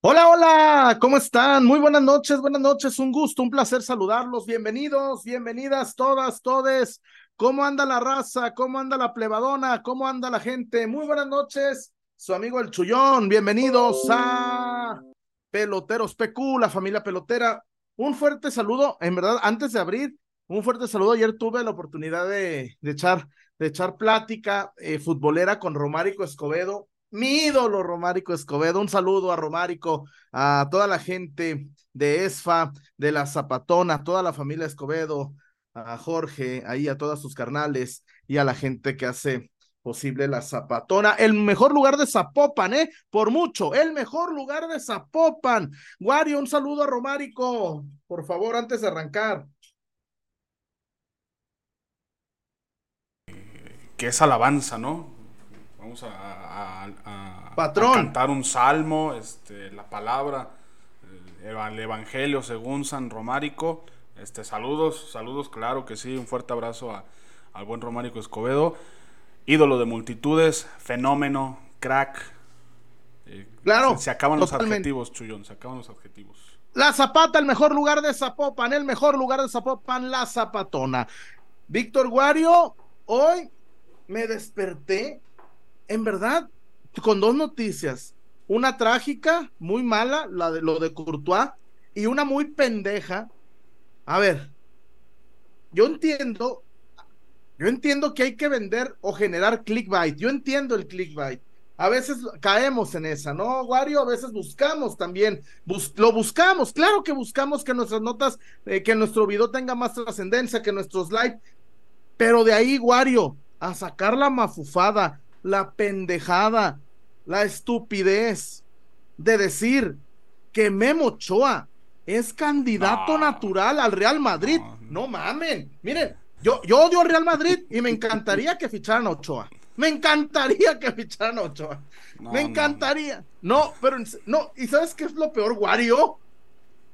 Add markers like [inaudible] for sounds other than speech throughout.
Hola, hola, ¿cómo están? Muy buenas noches, buenas noches, un gusto, un placer saludarlos. Bienvenidos, bienvenidas todas, todes. ¿Cómo anda la raza? ¿Cómo anda la plebadona? ¿Cómo anda la gente? Muy buenas noches, su amigo el Chullón. Bienvenidos a Peloteros PQ, la familia pelotera. Un fuerte saludo, en verdad, antes de abrir, un fuerte saludo. Ayer tuve la oportunidad de, de echar, de echar plática eh, futbolera con Romárico Escobedo mi ídolo Romárico Escobedo. Un saludo a Romárico, a toda la gente de ESFA, de la Zapatona, a toda la familia Escobedo, a Jorge, ahí a todas sus carnales y a la gente que hace posible la Zapatona. El mejor lugar de Zapopan, ¿eh? Por mucho, el mejor lugar de Zapopan. Wario, un saludo a Romárico, por favor, antes de arrancar. Que es alabanza, ¿no? Vamos a, Patrón. cantar un salmo, este, la palabra, el Evangelio según San Romárico. Este, saludos, saludos, claro que sí, un fuerte abrazo al buen Romárico Escobedo, ídolo de multitudes, fenómeno, crack. Eh, claro. Se, acaban los adjetivos, Chullón, se acaban los adjetivos. La Zapata, el mejor lugar de Zapopan, el mejor lugar de Zapopan, la Zapatona. Víctor Guario, hoy me desperté en verdad, con dos noticias. Una trágica, muy mala, la de lo de Courtois, y una muy pendeja. A ver, yo entiendo, yo entiendo que hay que vender o generar clickbait. Yo entiendo el clickbait. A veces caemos en esa, ¿no, Wario? A veces buscamos también, lo buscamos, claro que buscamos que nuestras notas, eh, que nuestro video tenga más trascendencia, que nuestros likes, pero de ahí, Wario, a sacar la mafufada, la pendejada, la estupidez de decir que Memo Ochoa es candidato natural al Real Madrid. No, mamen. Miren, yo, yo odio al Real Madrid y me encantaría que ficharan a Ochoa. Me encantaría que ficharan a Ochoa. me encantaría. No, pero no, ¿y sabes qué es lo peor, Wario?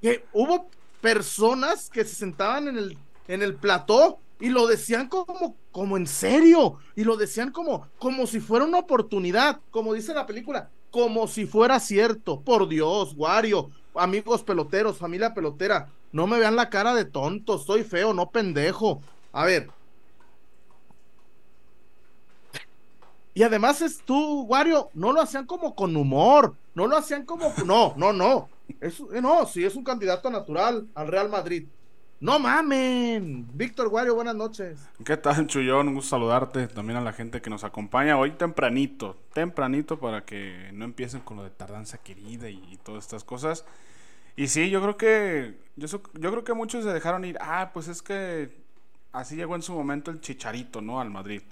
Que hubo personas que se sentaban en el, en el plató y lo decían como, como en serio, y lo decían como, como si fuera una oportunidad, como dice la película, como si fuera cierto. Por Dios, Wario, amigos peloteros, familia pelotera, no me vean la cara de tonto, soy feo, no pendejo. A ver. Y además es tú, Wario, no lo hacían como con humor, no lo hacían como, no, no, no. Es, no, sí es un candidato natural al Real Madrid. No mamen. Víctor Guario, buenas noches. ¿Qué tal, Chullón? Un gusto saludarte. También a la gente que nos acompaña hoy tempranito. Tempranito para que no empiecen con lo de tardanza querida y, todas estas cosas. Y sí, yo creo que. Yo, yo creo que muchos se dejaron ir. Ah, pues es que así llegó en su momento el chicharito, ¿no? Al Madrid.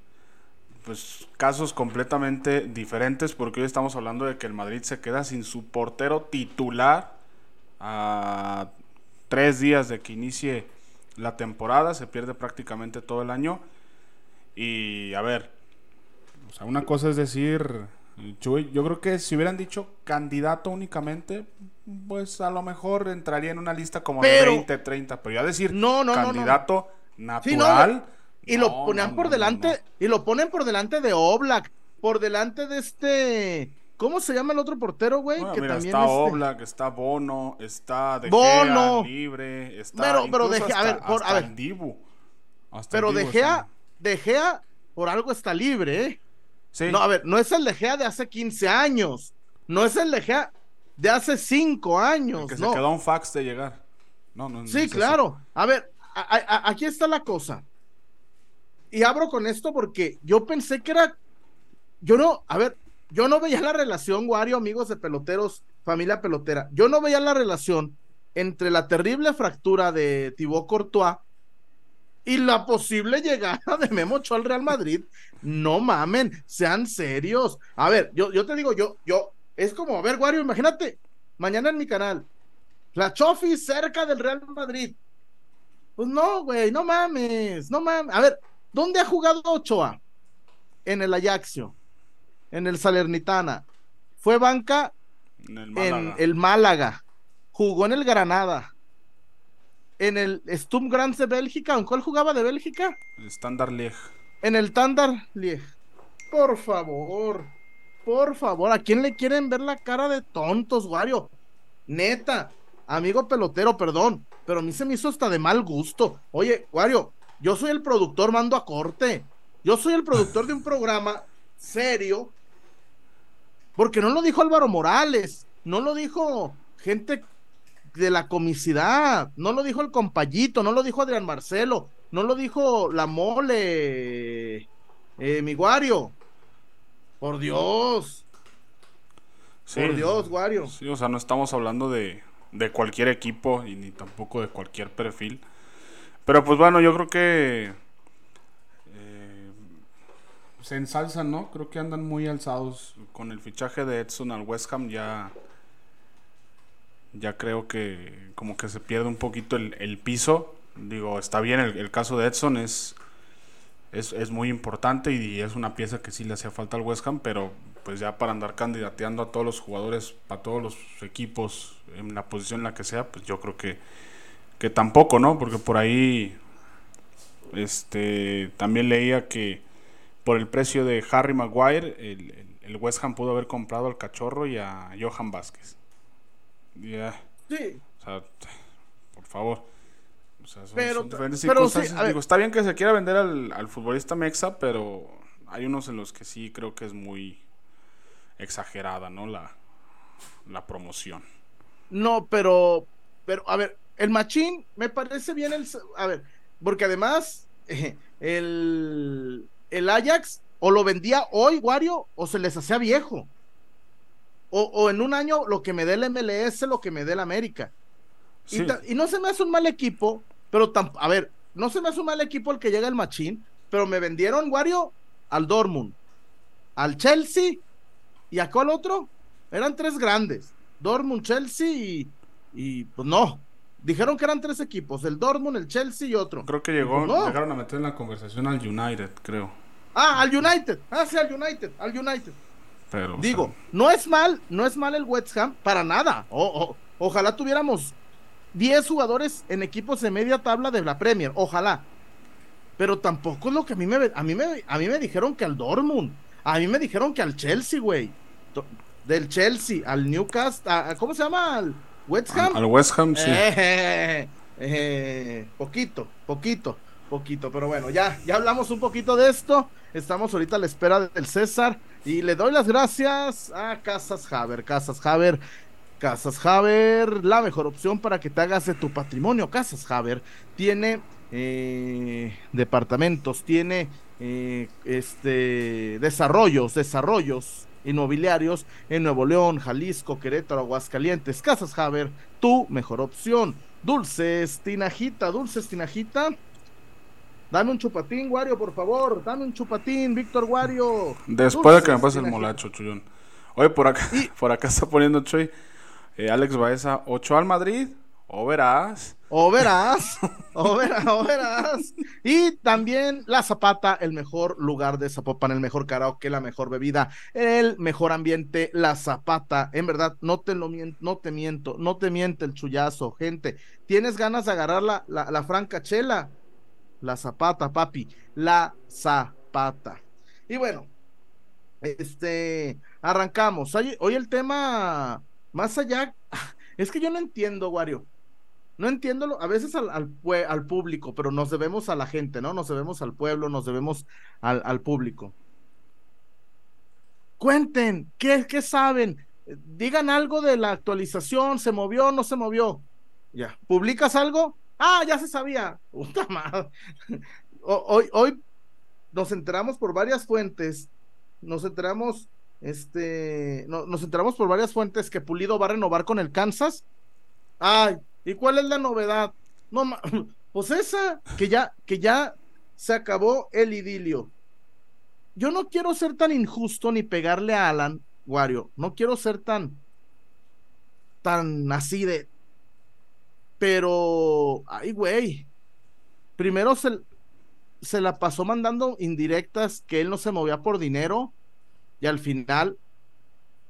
Pues casos completamente diferentes porque hoy estamos hablando de que el Madrid se queda sin su portero titular a tres días de que inicie la temporada, se pierde prácticamente todo el año. Y a ver, o sea, una cosa es decir, Chuy, yo creo que si hubieran dicho candidato únicamente, pues a lo mejor entraría en una lista como de 20, 30, pero ya decir no, no, candidato natural. y lo ponen por delante, y lo ponen por delante de Oblak, por delante de este ¿Cómo se llama el otro portero, güey? que también está este... Oblak, está Bono, está De Bono. libre, está pero, pero De Gea, a ver, por, a ver. Dibu. pero De Gea, De Gea por algo está libre, ¿eh? Sí. No, a ver, no es el De Gea de hace 15 años. No es el De Gea de hace 5 años. que no. se quedó un fax de llegar. No, no, sí, claro. A ver, aquí está la cosa. Y abro con esto porque yo pensé que era. Yo no, a ver, yo no veía la relación, Wario, amigos de peloteros, familia pelotera. Yo no veía la relación entre la terrible fractura de Thibaut Courtois y la posible llegada de Memo Ochoa al Real Madrid. No mamen, sean serios. A ver, yo, yo te digo, yo, yo, es como, a ver, Wario, imagínate, mañana en mi canal, la Chofi cerca del Real Madrid. Pues no, güey, no mames, no mames. A ver, ¿dónde ha jugado Ochoa? En el Ajaxio en el Salernitana. Fue banca en el Málaga. Jugó en el Granada. En el Stum Grants de Bélgica. ¿En cuál jugaba de Bélgica? El Standard Liege. En el Standard Liege. Por favor. Por favor. ¿A quién le quieren ver la cara de tontos, Wario? neta, amigo pelotero, perdón, pero a mí se me hizo hasta de mal gusto. Oye, Wario, yo soy el productor, mando a corte. Yo soy el productor de un programa serio, porque no lo dijo Álvaro Morales, no lo dijo gente de la comicidad, no lo dijo el compayito, no lo dijo Adrián Marcelo, no lo dijo la mole, eh, mi Guario. Por Dios. Por Dios, Wario. Sí, o sea, no estamos hablando de, de cualquier equipo y ni tampoco de cualquier perfil. Pero pues bueno, yo creo que se ensalzan, ¿no? Creo que andan muy alzados con el fichaje de Edson al West Ham ya ya creo que como que se pierde un poquito el, piso. Digo, está bien, el, caso de Edson es, es, es, muy importante y es una pieza que sí le hacía falta al West Ham, pero pues ya para andar candidateando a todos los jugadores, para todos los equipos, en la posición en la que sea, pues yo creo que, que tampoco, ¿no? Porque por ahí este también leía que por el precio de Harry Maguire, el, el West Ham pudo haber comprado al cachorro y a Johan Vázquez. Ya. Sí. O sea, por favor. O sea, son, pero, diferentes Digo, está bien que se quiera vender al, al futbolista Mexa, pero hay unos en los que sí creo que es muy exagerada, ¿no? La, la promoción. No, pero, pero, a ver, el machín me parece bien el, a ver, porque además [laughs] el, el Ajax o lo vendía hoy, Wario, o se les hacía viejo. O, o, en un año lo que me dé el MLS, lo que me dé el América. Y, y, no se me hace un mal equipo, pero a ver, no se me hace un mal equipo el que llega el machín, pero me vendieron, Wario, al Dortmund, al Chelsea ¿Y a cuál otro? Eran tres grandes. Dortmund, Chelsea y, y pues no. Dijeron que eran tres equipos, el Dortmund, el Chelsea y otro. Creo que llegó, pues llegaron a meter en la conversación al United, creo. Ah, al United. Ah, sí, al United, al United. Pero, Digo, no es mal, no es mal el West Ham para nada. ojalá tuviéramos 10 jugadores en equipos de media tabla de la Premier, ojalá. Pero tampoco es lo que a mí me a mí me a mí me dijeron que al Dortmund, a mí me dijeron que al Chelsea, güey del Chelsea al Newcastle, ¿cómo se llama? Al West Ham. Al, West Ham, sí. Eh, eh, poquito, poquito, poquito, pero bueno, ya, ya hablamos un poquito de esto. Estamos ahorita a la espera del César y le doy las gracias a Casas Haber. Casas Haber, Casas Haber, la mejor opción para que te hagas de tu patrimonio. Casas Haber tiene eh, departamentos, tiene este desarrollos, desarrollos inmobiliarios en Nuevo León, Jalisco, Querétaro, Aguascalientes, Casas Haber, tu mejor opción. Dulces Tinajita, Dulces Tinajita. Dame un chupatín, Wario, por favor. Dame un chupatín, Víctor Wario. Después de que me pase el molacho, Chuyón. Oye, por acá, [laughs] por acá está poniendo Chuy. Eh, Alex Baeza, 8 al Madrid, o verás. O verás, o verás, o verás. Y también La Zapata, el mejor lugar de Zapopan, el mejor karaoke, la mejor bebida, el mejor ambiente, La Zapata. En verdad, no te lo miento, no te miento, no te miente el chullazo, gente. ¿Tienes ganas de agarrar la, la, franca chela? La Zapata, papi, La Zapata. Y bueno, este, arrancamos. Hoy, el tema, más allá, [laughs] es que yo no entiendo, Wario no entiendo, a veces al, al, público, pero nos debemos a la gente, ¿no? Nos debemos al pueblo, nos debemos al, al público. Cuenten, ¿qué, ¿qué, saben? Digan algo de la actualización, ¿se movió no se movió? Ya, ¿publicas algo? Ah, ya se sabía. Puta madre. Hoy, hoy nos enteramos por varias fuentes, nos enteramos, este, nos enteramos por varias fuentes que Pulido va a renovar con el Kansas. Ay, ¿Y cuál es la novedad? No, [laughs] pues esa, que ya, que ya se acabó el idilio. Yo no quiero ser tan injusto ni pegarle a Alan, Wario. No quiero ser tan, tan así de. Pero, ay, güey. Primero se, se la pasó mandando indirectas que él no se movía por dinero. Y al final,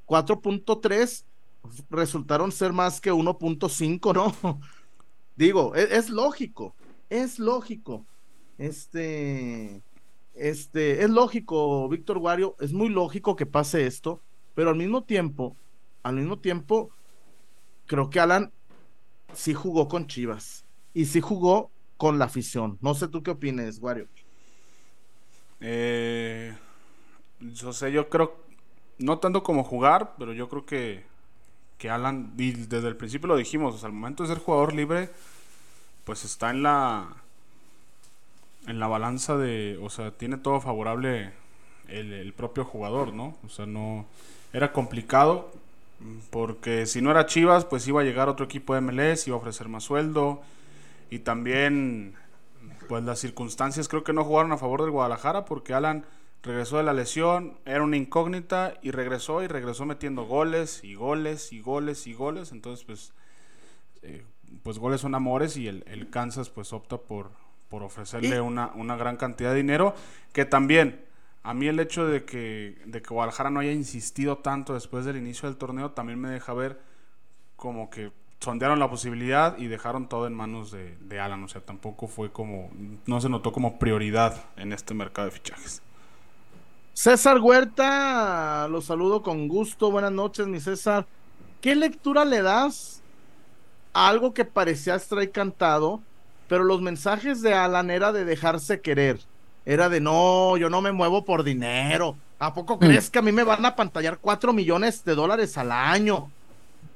4.3 resultaron ser más que 1.5, ¿no? [laughs] Digo, es, es, lógico, es lógico. Este, este, es lógico, Víctor Wario, es muy lógico que pase esto, pero al mismo tiempo, al mismo tiempo, creo que Alan sí jugó con Chivas y sí jugó con la afición. No sé tú qué opinas, Wario. Eh, yo sé, yo creo, no tanto como jugar, pero yo creo que, que Alan, desde el principio lo dijimos, al momento de ser jugador libre, pues está en la en la balanza de, o sea, tiene todo favorable el, el propio jugador, ¿no? O sea, no era complicado porque si no era Chivas, pues iba a llegar otro equipo de MLS, iba a ofrecer más sueldo. Y también pues las circunstancias creo que no jugaron a favor del Guadalajara porque Alan regresó de la lesión, era una incógnita y regresó y regresó metiendo goles y goles y goles y goles, entonces pues eh, pues goles son amores y el, el Kansas pues opta por, por ofrecerle una, una gran cantidad de dinero que también a mí el hecho de que, de que Guadalajara no haya insistido tanto después del inicio del torneo también me deja ver como que sondearon la posibilidad y dejaron todo en manos de, de Alan. O sea, tampoco fue como, no se notó como prioridad en este mercado de fichajes. César Huerta, los saludo con gusto. Buenas noches, mi César. ¿Qué lectura le das a algo que parecía extra cantado, pero los mensajes de Alan era de dejarse querer? Era de no, yo no me muevo por dinero. ¿A poco crees que a mí me van a pantallar cuatro millones de dólares al año?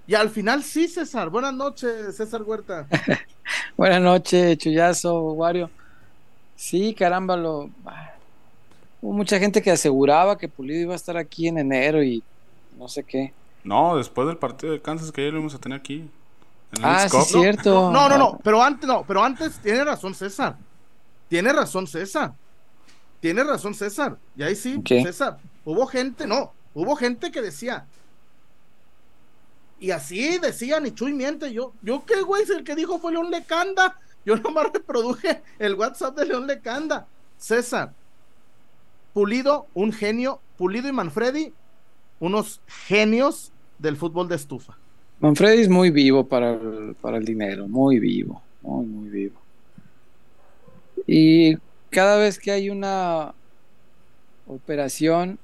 Y al final sí, César. Buenas noches, César Huerta. [laughs] Buenas noches, Chuyazo, Wario. Sí, caramba, lo... Hubo mucha gente que aseguraba que Pulido iba a estar aquí en enero y no sé qué. No, después del partido de Kansas que ya lo íbamos a tener aquí. ah, sí, cierto. No, no, no, pero antes no, pero antes tiene razón César. Tiene razón César. Tiene razón César. Y ahí sí, César. Hubo gente, no, hubo gente que decía. Y así decían, y Chuy miente. Yo, yo qué güey, el que dijo fue León Lecanda. Yo nomás [laughs] reproduje el WhatsApp de León Lecanda. César, Pulido, un genio. Pulido y Manfredi, unos genios del fútbol de estufa. Manfredi es muy vivo para el, para el dinero, muy vivo, muy, muy vivo. Y cada vez que hay una operación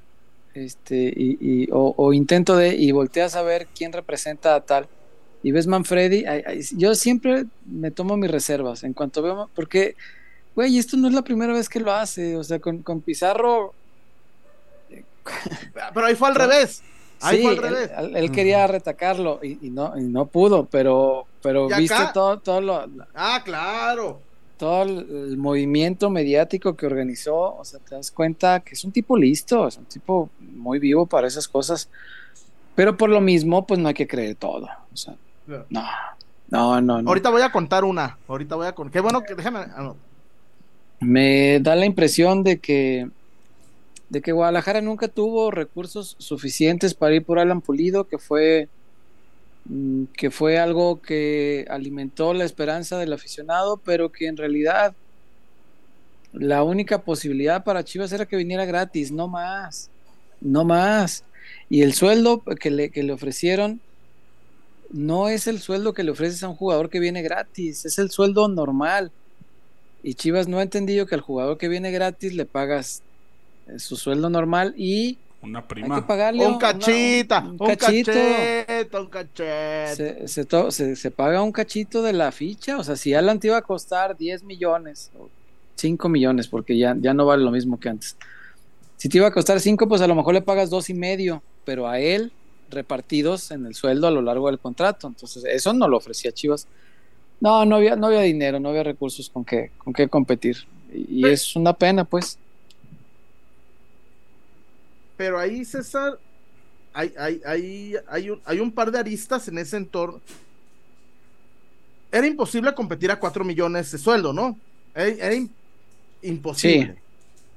este, y, o, intento de, y volteas a ver quién representa a tal, y ves Manfredi, yo siempre me tomo mis reservas en cuanto veo, porque, güey, esto no es la primera vez que lo hace, o sea, con, Pizarro... [laughs] Pero ahí fue al revés. Ahí fue al revés. Él, quería retacarlo y, no, y no pudo, pero, pero viste todo, todo lo... Ah, claro todo el, movimiento mediático que organizó, o sea, te das cuenta que es un tipo listo, es un tipo muy vivo para esas cosas, pero por lo mismo, pues no hay que creer todo, o sea, no, no, no. Ahorita voy a contar una, ahorita voy a contar, qué bueno que déjame... Ah, Me da la impresión de que de que Guadalajara nunca tuvo recursos suficientes para ir por Alan Pulido, que fue que fue algo que alimentó la esperanza del aficionado, pero que en realidad la única posibilidad para Chivas era que viniera gratis, no más, no más. Y el sueldo que le, que le ofrecieron no es el sueldo que le ofreces a un jugador que viene gratis, es el sueldo normal. Y Chivas no ha entendido que al jugador que viene gratis le pagas eh, su sueldo normal y una prima. un cachita, un, cachito. un cachito. Se, paga un cachito de la ficha. O sea, si Alan te iba a costar 10 millones o 5 millones, porque ya, ya no vale lo mismo que antes. Si te iba a costar 5, pues a lo mejor le pagas dos y medio, pero a él repartidos en el sueldo a lo largo del contrato. Entonces, eso no lo ofrecía Chivas. No, no había, no había dinero, no había recursos con qué, con qué competir. Y, y es una pena, pues pero ahí, César, hay, hay, hay, hay, un, hay un par de aristas en ese entorno. Era imposible competir a cuatro millones de sueldo, ¿no? Era, imposible.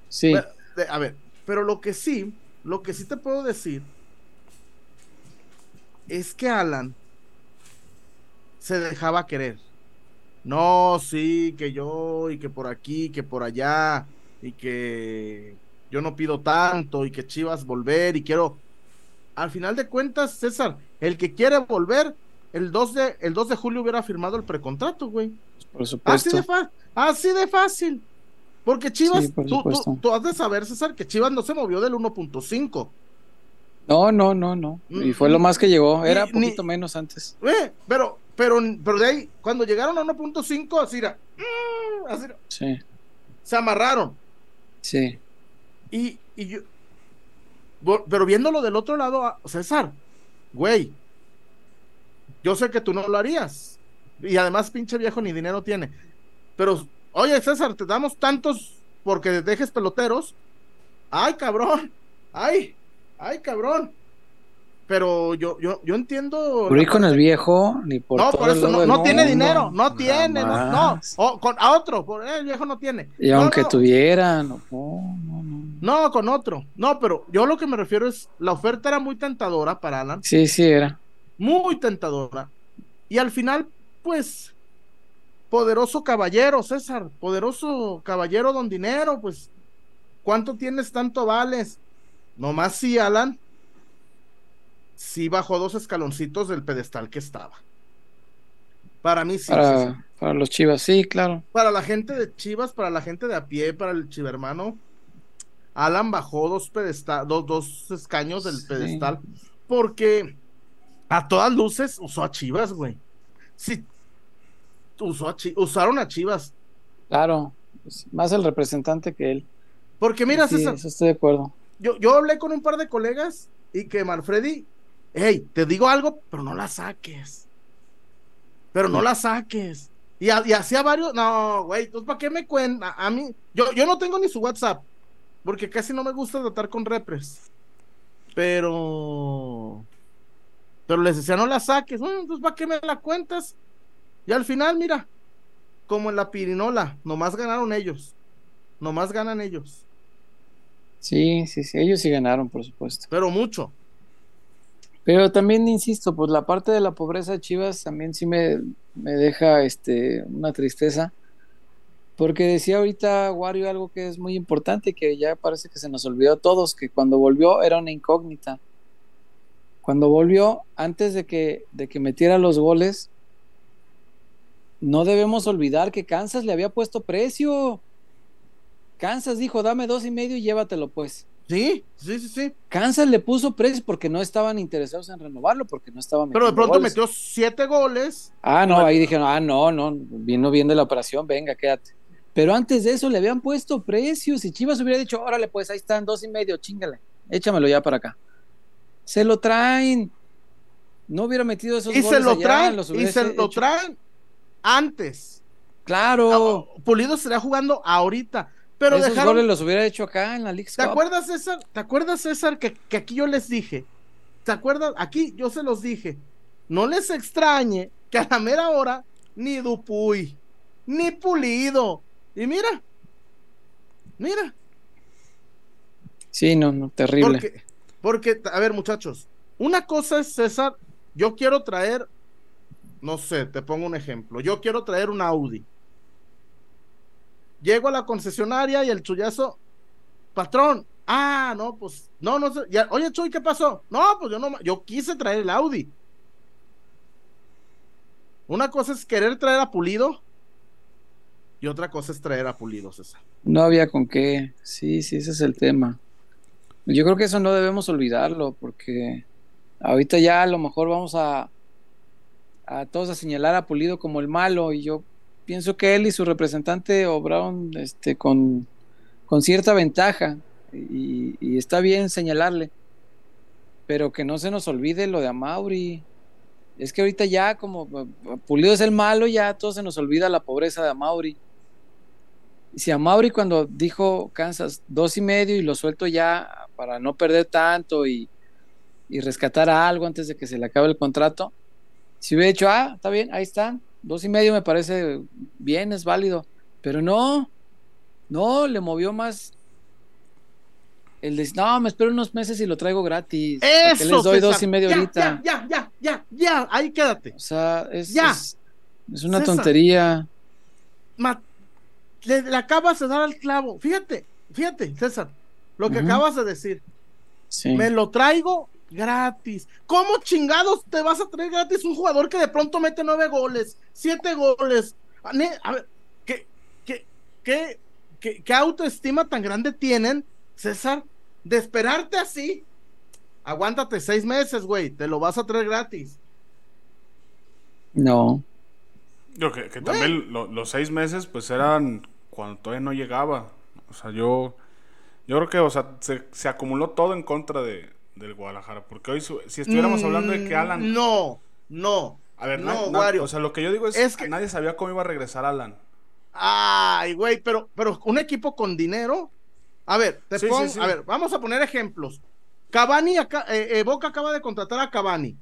Sí. a ver, pero lo que sí, lo que sí te puedo decir es que Alan se dejaba querer. No, sí, que yo y que por aquí, que por allá y que yo no pido tanto y que Chivas volver y quiero. Al final de cuentas, César, el que quiere volver, el 2 de, el 2 de julio hubiera firmado el precontrato, güey. Por supuesto. Así de, así de fácil. Porque Chivas, tú, tú, has de saber, César, que Chivas no se movió del 1.5. No, no, no, no. Y fue lo más que llegó. Era Ni- poquito ni- menos antes. Eh, pero, pero, pero de ahí, cuando llegaron a 1.5, así era. mm, así era, Sí, se amarraron. sí. Y, y yo. Pero viéndolo del otro lado, a- César, güey. Yo sé que tú no lo harías. Y además, pinche viejo ni dinero tiene. Pero, oye, César, te damos tantos porque dejes peloteros. Ay, cabrón. Ay, ay, cabrón. Pero yo, yo, yo entiendo. Ir con el viejo, ni por no, todo por el eso lado no, no tiene mundo, dinero, no tiene, no, no. O con, a otro, por, eh, el viejo no tiene. Y No, aunque no, tuviera, no, no, no, no. Con otro. No, pero yo lo que me refiero es, la oferta era muy tentadora para Alan, Sí, sí era. muy tentadora. Y al final, pues, poderoso caballero, César, poderoso caballero don dinero, pues, ¿cuánto tienes, tanto vales? Nomás sí, Alan, sí bajó dos escaloncitos del pedestal que estaba. Para mí sí. César. Para, para los chivas, sí, claro. para la gente de Chivas, para la gente de a pie, para el chivermano, Alan bajó dos, pedestal, dos, dos escaños del Sí. pedestal porque a todas luces usó a Chivas, güey. Sí, usó a Chi- usaron a Chivas. Claro. Más el representante que él. Porque mira, Sí, César, eso estoy de acuerdo. yo, yo hablé con un par de colegas y que Manfredi, hey, te digo algo, pero no la saques. Pero no la saques. Y, y hacía varios, no, güey, entonces ¿para qué me cuenta? A mí, yo, yo no tengo ni su WhatsApp, porque casi no me gusta tratar con repres. Pero, pero les decía, no la saques, "Mm, entonces ¿para qué me la cuentas? Y al final, mira, como en la pirinola, nomás ganaron ellos, nomás ganan ellos, Sí, sí, sí. Ellos sí ganaron, por supuesto. pero mucho. Pero también insisto, pues la parte de la pobreza de Chivas también sí me, me deja este, una tristeza. Porque decía ahorita Wario algo que es muy importante, que ya parece que se nos olvidó a todos, que cuando volvió era una incógnita. Cuando volvió, antes de que, de que metiera los goles, no debemos olvidar que Kansas le había puesto precio. Kansas dijo, dame dos y medio y llévatelo pues. Sí, sí, sí, sí. Kansas le puso precio porque no estaban interesados en renovarlo, porque no estaba Pero de pronto goles. metió siete goles. Ah, no, ahí dijeron, ah, no, no, vino bien de la operación, venga, quédate. Pero antes de eso le habían puesto precios y Chivas hubiera dicho, órale, pues ahí están, dos y medio, chingale, échamelo ya para acá. Se lo traen. No hubiera metido esos Y se goles lo allá, traen, los y se lo traen antes. Claro, Ah, Pulido estaría jugando ahorita. Pero esos dejaron. goles los hubiera hecho acá en la League ¿Te Cup. acuerdas, César? ¿Te acuerdas, César, que, que aquí yo les dije? ¿Te acuerdas? Aquí yo se los dije. No les extrañe que a la mera hora ni Dupuy, ni Pulido. Y mira, mira, Sí, no, no, terrible. porque, porque, a ver, muchachos, una cosa es, César, yo quiero traer, no sé, te pongo un ejemplo. Yo quiero traer un Audi. Llego a la concesionaria y el chullazo, patrón, ah, no, pues, no, no sé, ya, oye, Chuy, ¿qué pasó? No, pues yo no, yo quise traer el Audi. Una cosa es querer traer a Pulido y otra cosa es traer a Pulido, César. No había con qué. Sí, sí, ese es el tema. Yo creo que eso no debemos olvidarlo porque ahorita ya a lo mejor vamos a, a todos a señalar a Pulido como el malo y yo pienso que él y su representante obraron este, con, con cierta ventaja y, y está bien señalarle, pero que no se nos olvide lo de Amauri. Es que ahorita ya como Pulido es el malo, ya todo se nos olvida la pobreza de Amauri. Si Amauri cuando dijo Kansas dos y medio y lo suelto ya para no perder tanto y, y rescatar algo antes de que se le acabe el contrato, si hubiera dicho, ah, está bien, ahí están, dos y medio me parece bien, es válido, pero no, no, le movió más el de, no, me espero unos meses y lo traigo gratis. ¿para qué Eso, les doy dos y medio ya, ahorita. Ya, ya, ya, ya, ya, ahí quédate. O sea, es, Ya. es, es una César. tontería. Ma- le, le acabas de dar al clavo. Fíjate, fíjate, César, lo que acabas de decir. Sí. Me lo traigo gratis. ¿Cómo chingados te vas a traer gratis un jugador que de pronto mete nueve goles, siete goles? A ver, ¿qué, qué, qué, qué- qué autoestima tan grande tienen, César, de esperarte así? aguántate seis meses, güey, te lo vas a traer gratis. No. Yo que, que también lo- los seis meses, pues eran cuando todavía no llegaba. O sea, yo, yo creo que, o sea, se, se acumuló todo en contra de, del Guadalajara. Porque hoy, su- si estuviéramos hablando de que Mm, Alan. No, no. A ver, no, na- o sea, lo que yo digo es, Es que- nadie sabía cómo iba a regresar Alan. Ay, güey, pero, pero un equipo con dinero. A ver, te Sí, pongo, sí, sí. a ver, vamos a poner ejemplos. Cavani, acá, eh, eh, Boca acaba de contratar a Cavani.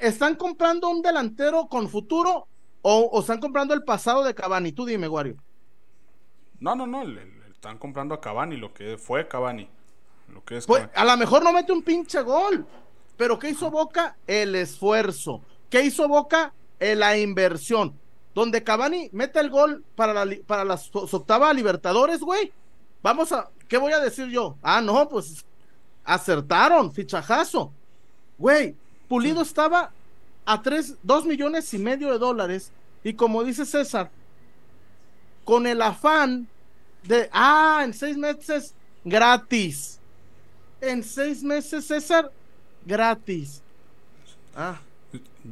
¿Están comprando un delantero con futuro o, o están comprando el pasado de Cavani? Tú dime, Wario. No, no, no, le, le están comprando a Cavani, lo que fue Cavani. Lo que es Pues, Cavani. a lo mejor no mete un pinche gol, pero ¿qué hizo Boca? El esfuerzo. ¿Qué hizo Boca? Eh, la inversión. Donde Cavani mete el gol para la, para la so- su octava Libertadores, güey. Vamos a, ¿qué voy a decir yo? Ah, no, pues acertaron, fichajazo. Güey, Pulido estaba a tres, dos millones y medio de dólares. Y como dice César, con el afán de, ah, en seis meses gratis. En seis meses, César, gratis. Ah,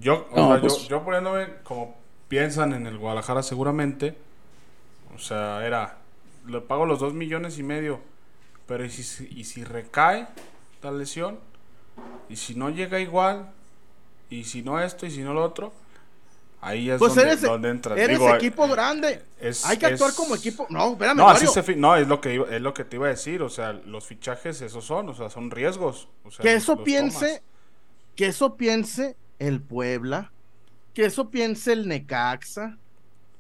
Yo, o No, sea, pues- yo, yo poniéndome como piensan en el Guadalajara seguramente, o sea, era, le pago los dos millones y medio, pero ¿y si, y si recae la lesión? ¿Y si no llega igual? ¿Y si no esto? ¿Y si no lo otro? Ahí es pues donde, eres, donde entra. eres Digo, equipo grande. es- Hay que actuar como equipo. No, espérame, No, Mario. se fi- no, es lo que iba- es lo que te iba a decir, o sea, los fichajes esos son, o sea, son riesgos. o sea, que eso piense, tomas. que eso piense el Puebla, que eso piense el Necaxa,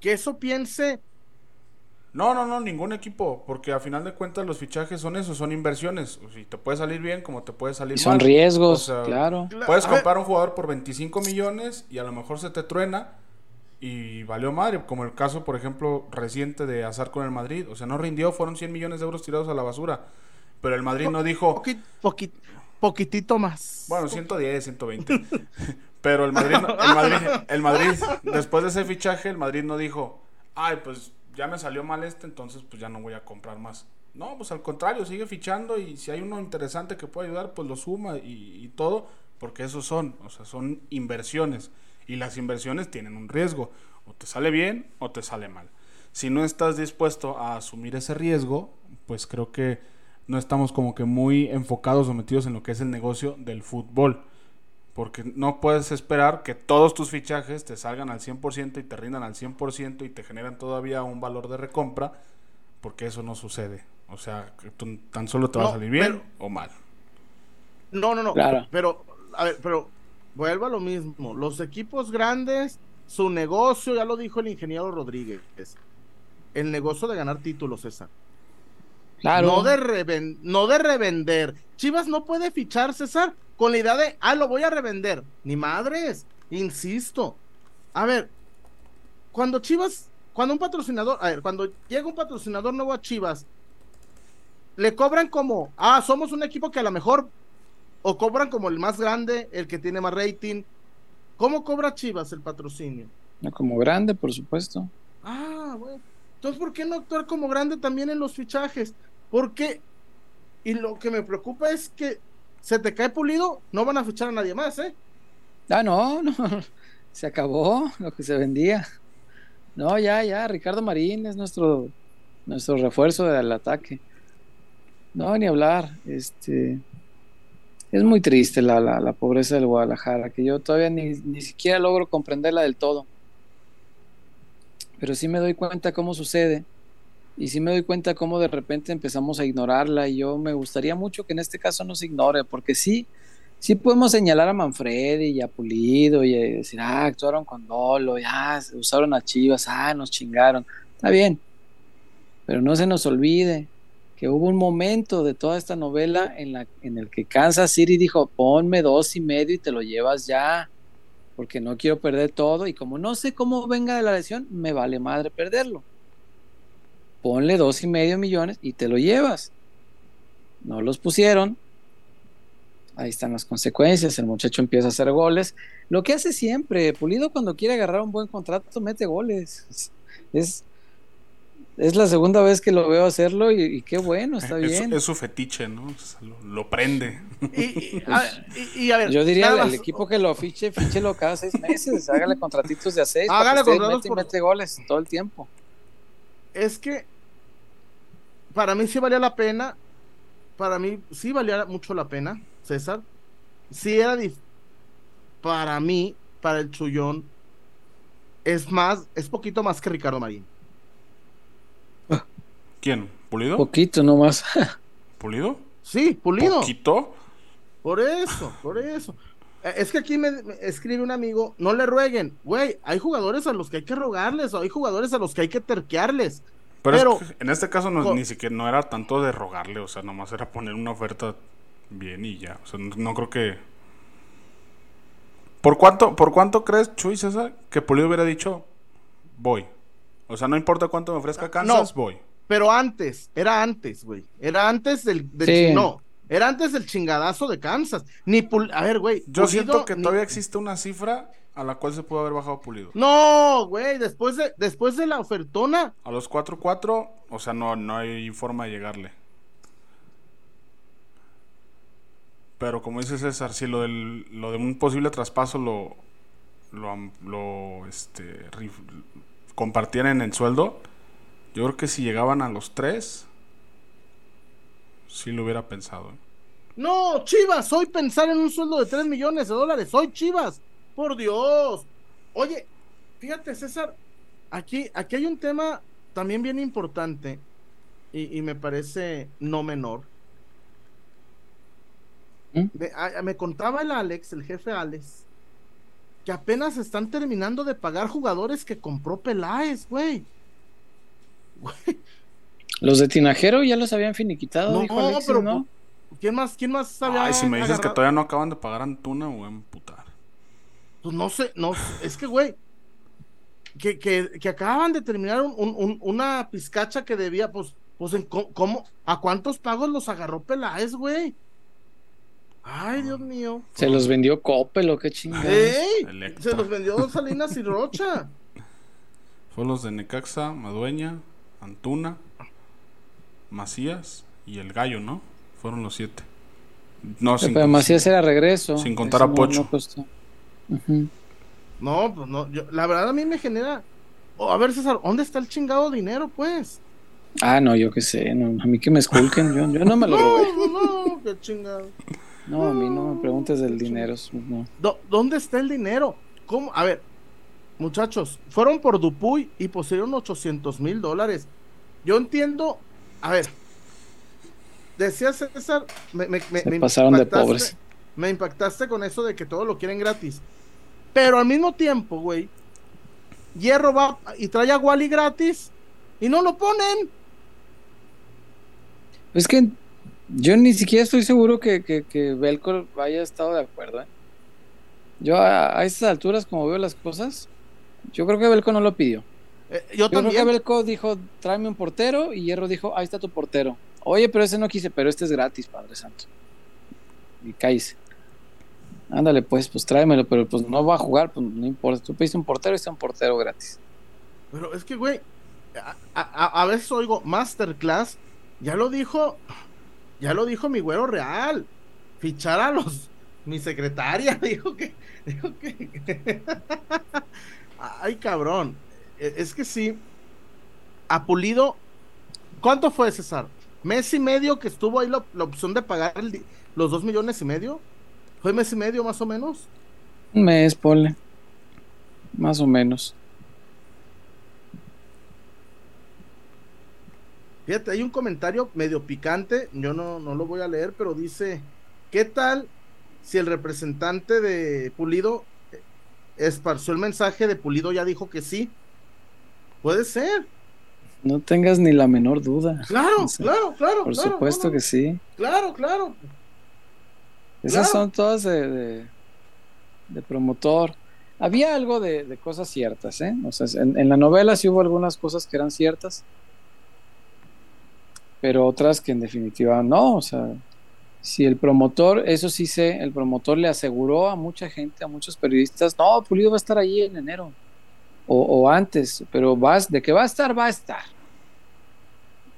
que eso piense. No, no, no, ningún equipo, porque a final de cuentas los fichajes son eso, son inversiones. O si te puede salir bien, como te puede salir Y son mal. riesgos, O sea, claro. Puedes comprar un jugador por 25 millones y a lo mejor se te truena y valió madre, como el caso, por ejemplo, reciente de Azar con el Madrid. O sea, no rindió, fueron 100 millones de euros tirados a la basura. Pero el Madrid no dijo, poqui- poqui- poquitito más. bueno, 110, 120. [laughs] Pero el Madrid, no- el Madrid, el Madrid, después de ese fichaje, el Madrid no dijo, ay, pues ya me salió mal este, entonces pues ya no voy a comprar más. No, pues al contrario, sigue fichando y si hay uno interesante que puede ayudar, pues lo suma y, y todo, porque esos son, o sea, son inversiones. Y las inversiones tienen un riesgo, o te sale bien o te sale mal. Si no estás dispuesto a asumir ese riesgo, pues creo que no estamos como que muy enfocados o metidos en lo que es el negocio del fútbol. Porque no puedes esperar que todos tus fichajes te salgan al 100% y te rindan al 100% y te generan todavía un valor de recompra, porque eso no sucede. O sea, que tú tan solo te va No, a salir bien pero- o mal. No, no, no. Claro. Pero, a ver, pero vuelvo a lo mismo. Los equipos grandes, su negocio, ya lo dijo el ingeniero Rodríguez, el negocio de ganar títulos, César. Claro. No de, reven- no de revender. Chivas no puede fichar, César, con la idea de, ah, lo voy a revender. Ni madres, insisto. A ver, cuando Chivas, cuando un patrocinador, a ver, cuando llega un patrocinador nuevo a Chivas, le cobran como, ah, somos un equipo que a lo mejor, o cobran como el más grande, el que tiene más rating. ¿Cómo cobra Chivas el patrocinio? Como grande, por supuesto. Ah, bueno. Entonces, ¿por qué no actuar como grande también en los fichajes? Porque, y lo que me preocupa es que se te cae pulido, no van a fichar a nadie más, ¿eh? Ah, no, no. [laughs] Se acabó lo que se vendía. No, ya, ya. Ricardo Marín es nuestro, nuestro refuerzo del ataque. No, ni hablar. Este. Es muy triste la, la, la pobreza del Guadalajara, que yo todavía ni, ni siquiera logro comprenderla del todo. Pero sí me doy cuenta cómo sucede. Y sí me doy cuenta cómo de repente empezamos a ignorarla. Y yo me gustaría mucho que en este caso no se ignore, porque sí, sí podemos señalar a Manfredi y a Pulido y decir, ah, actuaron con dolo, ya usaron a Chivas, ah, nos chingaron. Está bien, pero no se nos olvide que hubo un momento de toda esta novela en, la, en el que Kansas City dijo, ponme dos y medio y te lo llevas ya, porque no quiero perder todo y como no sé cómo venga de la lesión, me vale madre perderlo. Ponle dos y medio millones y te lo llevas. No los pusieron, Ahí están las consecuencias. El muchacho empieza a hacer goles. Lo que hace siempre, Pulido cuando quiere agarrar un buen contrato, mete goles. Es, Es la segunda vez que lo veo hacerlo y, y qué bueno, está Es, bien. es su fetiche, ¿no? O sea, lo, lo prende. Y, y- a, y- y a ver, Yo diría al más- equipo que lo fiche, fíchelo cada seis meses, hágale contratitos de a seis, [laughs] Hágale para que contratos mete y por- mete goles todo el tiempo. es que para mí sí valía la pena. Para mí sí valía mucho la pena, César. Sí era para mí, para el Chullón, es más, es poquito más que Ricardo Marín. ¿Quién? ¿Pulido? Poquito nomás. [laughs] ¿Pulido? Sí, pulido. ¿Poquito? Por eso, por eso. Eh, Es que aquí me, me escribe un amigo, no le rueguen, güey, hay jugadores a los que hay que rogarles, o hay jugadores a los que hay que terquearles. Pero, Pero- es que en este caso no, ni siquiera no era tanto de rogarle, o sea, nomás era poner una oferta bien y ya. O sea, no, no creo que. ¿Por cuánto, ¿Por cuánto crees, Chuy César, que Pulido hubiera dicho voy? O sea, no importa cuánto me ofrezca Kansas, voy. Pero antes, era antes, güey. Era antes del, del Sí. chi- no, era antes del chingadazo de Kansas. Ni Pul- a ver, güey. Yo Pulido siento que ni- todavía existe una cifra a la cual se puede haber bajado Pulido. No, güey, después de, después de la ofertona, A los 4-4, o sea, no, no hay forma de llegarle. Pero como dice César, si lo, del, lo de un posible traspaso lo, lo, lo, este, rif- compartían en el sueldo, yo creo que si llegaban a los 3, sí lo hubiera pensado. ¿eh? no, Chivas, hoy pensar en un sueldo de 3 millones de dólares, hoy Chivas, por Dios. Oye, fíjate, César, aquí, aquí hay un tema también bien importante y, y me parece no menor. ¿Mm? Me, a- me contaba el Alex, el jefe Alex, que apenas están terminando de pagar jugadores que compró Peláez, güey. Güey, Los de Tinajero ya los habían finiquitado, No, dijo Alexis, pero ¿no? ¿Quién más, quién más sabía? Ay, si me dices que todavía no acaban de pagar Antuna, me voy a emputar. Pues no sé, no, es que, güey, que, que, que acaban de terminar un- un- un- una pizcacha que debía, pues, pues, en co- ¿cómo, ¿a cuántos pagos los agarró Peláez, güey? Ay, Dios mío. Se los vendió Coppel o qué chingados. Se los vendió Salinas y Rocha. [laughs] Fueron los de Necaxa, Madueña, Antuna, Macías y el Gallo, ¿no? Fueron los siete. No, sin, Pero Macías era regreso. sin contar Eso a no- Pocho. no No, pues no, yo, la verdad a mí me genera. oh, a ver, César, ¿dónde está el chingado dinero, pues? Ah, no, yo qué sé, no, a mí que me esculquen, yo, yo no me lo [laughs] robé. no, no, qué chingado. No, a mí no me preguntes del dinero, no. ¿Dó- ¿Dónde está el dinero? ¿Cómo? A ver, muchachos, fueron por Dupuy y pusieron 800 mil dólares. Yo entiendo, a ver, decía César, me, me- me- me pasaron de pobres. Me impactaste con eso de que todo lo quieren gratis. Pero al mismo tiempo, güey, Hierro va y trae a Wally gratis y no lo ponen. Es que yo ni siquiera estoy seguro que, que, que Belco haya estado de acuerdo. ¿eh? Yo a, a estas alturas, como veo las cosas, yo creo que Belco no lo pidió. Eh, yo Yo creo también. que Belco dijo, tráeme un portero, y Hierro dijo, ahí está tu portero. Oye, pero ese no quise, pero este es gratis, Padre Santo. Y cállese. Ándale, pues, pues tráemelo, pero pues no va a jugar, pues no importa. Tú pediste un portero, está un portero gratis. Pero es que, güey, a, veces oigo Masterclass, ya lo dijo, ya lo dijo mi güero real, fichar a los, mi secretaria [laughs] dijo que, dijo que, [laughs] ay cabrón, E- es que sí, a Pulido, ¿cuánto fue César? ¿Mes y medio que estuvo ahí la, opción de pagar los dos millones y medio? ¿Fue mes y medio más o menos? Un mes, ponle. Más o menos. Fíjate, hay un comentario medio picante, yo no, no lo voy a leer, pero dice, ¿qué tal si el representante de Pulido esparció el mensaje de Pulido ya dijo que sí? Puede ser, No tengas ni la menor duda. claro, [laughs] claro, claro. Por claro, supuesto no, no, que sí. Claro, claro. Esas Claro. son todas de, de, de promotor. Había algo de, de cosas ciertas, ¿eh? O sea, en, en la novela sí hubo algunas cosas que eran ciertas, pero otras que en definitiva no. O sea, si el promotor, eso sí sé, el promotor le aseguró a mucha gente, a muchos periodistas, no, Pulido va a estar ahí en enero o, o antes, pero vas, de que va a estar, va a estar.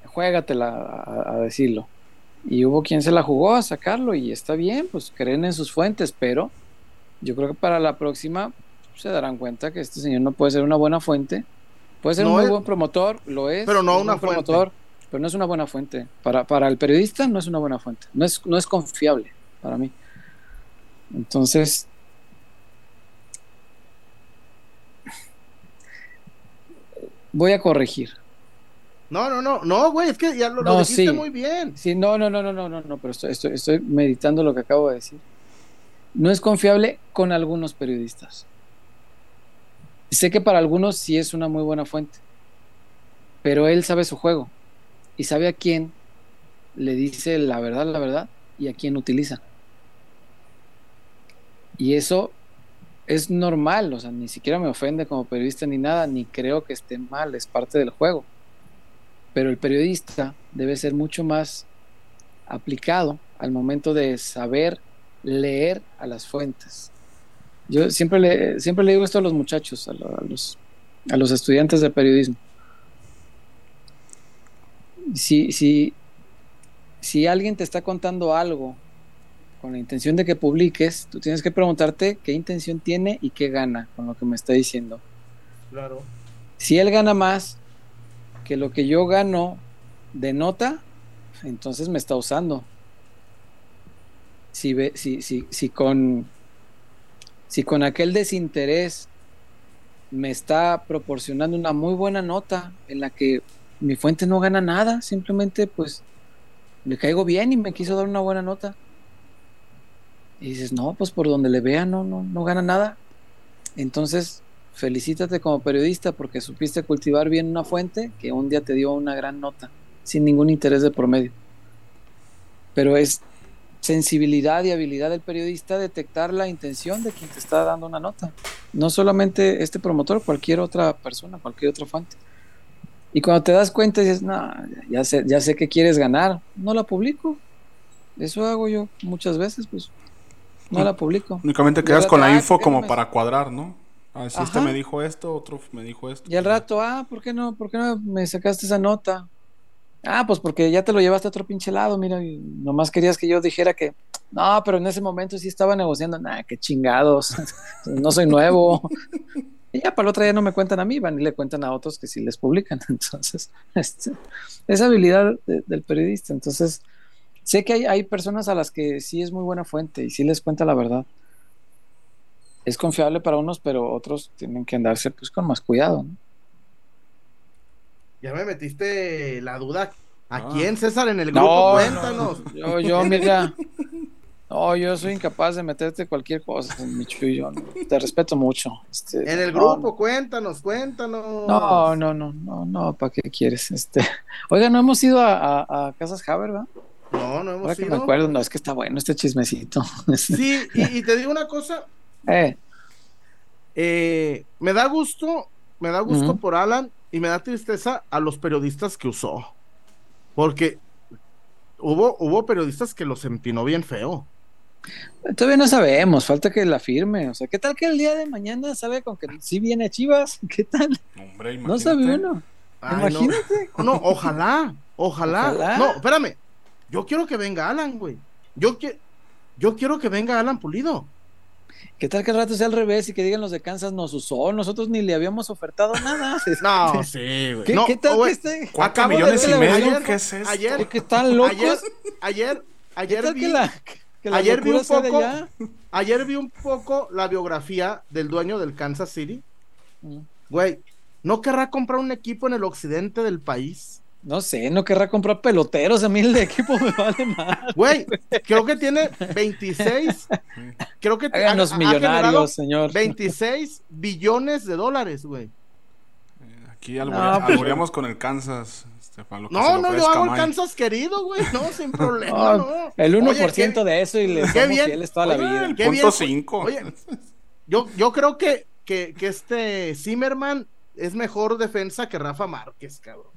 juégatela a, a decirlo. Y hubo quien se la jugó a sacarlo y está bien, pues creen en sus fuentes, pero yo creo que para la próxima se darán cuenta que este señor no puede ser una buena fuente. Puede ser No un muy es- buen promotor, lo es. Pero no es un una fuente. promotor, pero no es una buena fuente. Para, para el periodista no es una buena fuente. No es, no es confiable para mí. Entonces, voy a corregir. No, no, no, no, güey, es que ya lo, lo No, dijiste sí. muy bien. Sí, no, no, no, no, no, no, no, pero estoy, estoy, estoy meditando lo que acabo de decir. No es confiable con algunos periodistas. Sé que para algunos sí es una muy buena fuente, pero él sabe su juego y sabe a quién le dice la verdad, la verdad y a quién utiliza. Y eso es normal, o sea, ni siquiera me ofende como periodista ni nada, ni creo que esté mal, es parte del juego. Pero el periodista debe ser mucho más aplicado al momento de saber leer a las fuentes. Yo siempre le, siempre le digo esto a los muchachos, a, lo- a los, a los estudiantes de periodismo. Si, si, si alguien te está contando algo con la intención de que publiques, tú tienes que preguntarte qué intención tiene y qué gana con lo que me está diciendo. Claro. Si él gana más que lo que yo gano de nota, entonces me está usando. Si, ve, si, si, si, con, si con aquel desinterés me está proporcionando una muy buena nota en la que mi fuente no gana nada, simplemente pues le caigo bien y me quiso dar una buena nota. Y dices, no, pues por donde le vea no, no, no gana nada. Entonces, felicítate como periodista porque supiste cultivar bien una fuente que un día te dio una gran nota, sin ningún interés de por medio. Pero es sensibilidad y habilidad del periodista detectar la intención de quien te está dando una nota. No solamente este promotor, cualquier otra persona, cualquier otra fuente. Y cuando te das cuenta dices, no, ya sé, ya sé que quieres ganar, no la publico. Eso hago yo muchas veces, pues no la publico. Únicamente quedas con la rato, info ah, como para cuadrar, ¿no? Ah, si este Ajá. me dijo esto, otro me dijo esto. Y al rato, ah, ¿por qué no? ¿Por qué no me sacaste esa nota? Ah, pues porque ya te lo llevaste a otro pinche lado, mira, y nomás querías que yo dijera que, no, pero en ese momento sí estaba negociando, nah, qué chingados, [laughs] no soy nuevo. Y ya para la otra ya no me cuentan a mí, van y le cuentan a otros que sí les publican. [laughs] Entonces, este, esa habilidad de- del periodista. Entonces, sé que hay, hay personas a las que sí es muy buena fuente y sí les cuenta la verdad. Es confiable para unos, pero otros tienen que andarse pues con más cuidado, ¿no? Ya me metiste la duda. ¿A Ah. quién, César, en el grupo? No, Cuéntanos. Yo, yo, mira, [laughs] no, yo soy incapaz de meterte cualquier cosa, mi Chuy, yo no, te respeto mucho. este, En el no, grupo, cuéntanos, cuéntanos. No, no, no, no, no, ¿para qué quieres? Este, [laughs] oiga, no hemos ido a, a, a Casas Haber, ¿verdad? No, no hemos Ahora que me ido. acuerdo, no, es que está bueno este chismecito. [laughs] Sí, y, y te digo una cosa, Eh, eh, me da gusto, me da gusto por Alan y me da tristeza a los periodistas que usó. Porque hubo, hubo periodistas que los empinó bien feo. todavía no sabemos, falta que la firme. O sea, ¿qué tal que el día de mañana sabe con que sí viene Chivas? [laughs] ¿Qué tal? Hombre, No sabe uno. Ay, no. Imagínate. No, ojalá, ojalá, Ojalá. No, espérame. Yo quiero que venga Alan, güey. Yo, que, yo quiero que venga Alan Pulido. ¿Qué tal que al rato sea al revés y que digan los de Kansas nos usó? Nosotros ni le habíamos ofertado nada. [laughs] No, [laughs] sí, güey. ¿Qué, No, qué tal güey, que este? ¿Cuatro millones y medio? ayer- ¿Qué es esto? ayer- ¿Qué están locos? Ayer, ayer, ¿Qué ayer tal vi, que la, que la ayer vi un poco- ayer vi un poco la biografía del dueño del Kansas City. Mm. Güey, ¿no querrá comprar un equipo en el occidente del país? No sé, no querrá comprar peloteros. A mí el de equipo me vale más. Güey, creo que tiene 26, creo que Háganos ha- ha generado millonarios, señor. 26 billones de dólares, güey. Aquí No, alburea- pues- con el Kansas. este, para lo que se No, le no, yo hago el. Kansas querido, güey. No, sin problema, No, no. El 1% Oye, qué- de eso y le qué somos bien. fieles toda la Oye, vida. El Qué punto bien, 5. Oye, yo, yo creo que, que, que este Zimmerman es mejor defensa que Rafa Márquez, cabrón.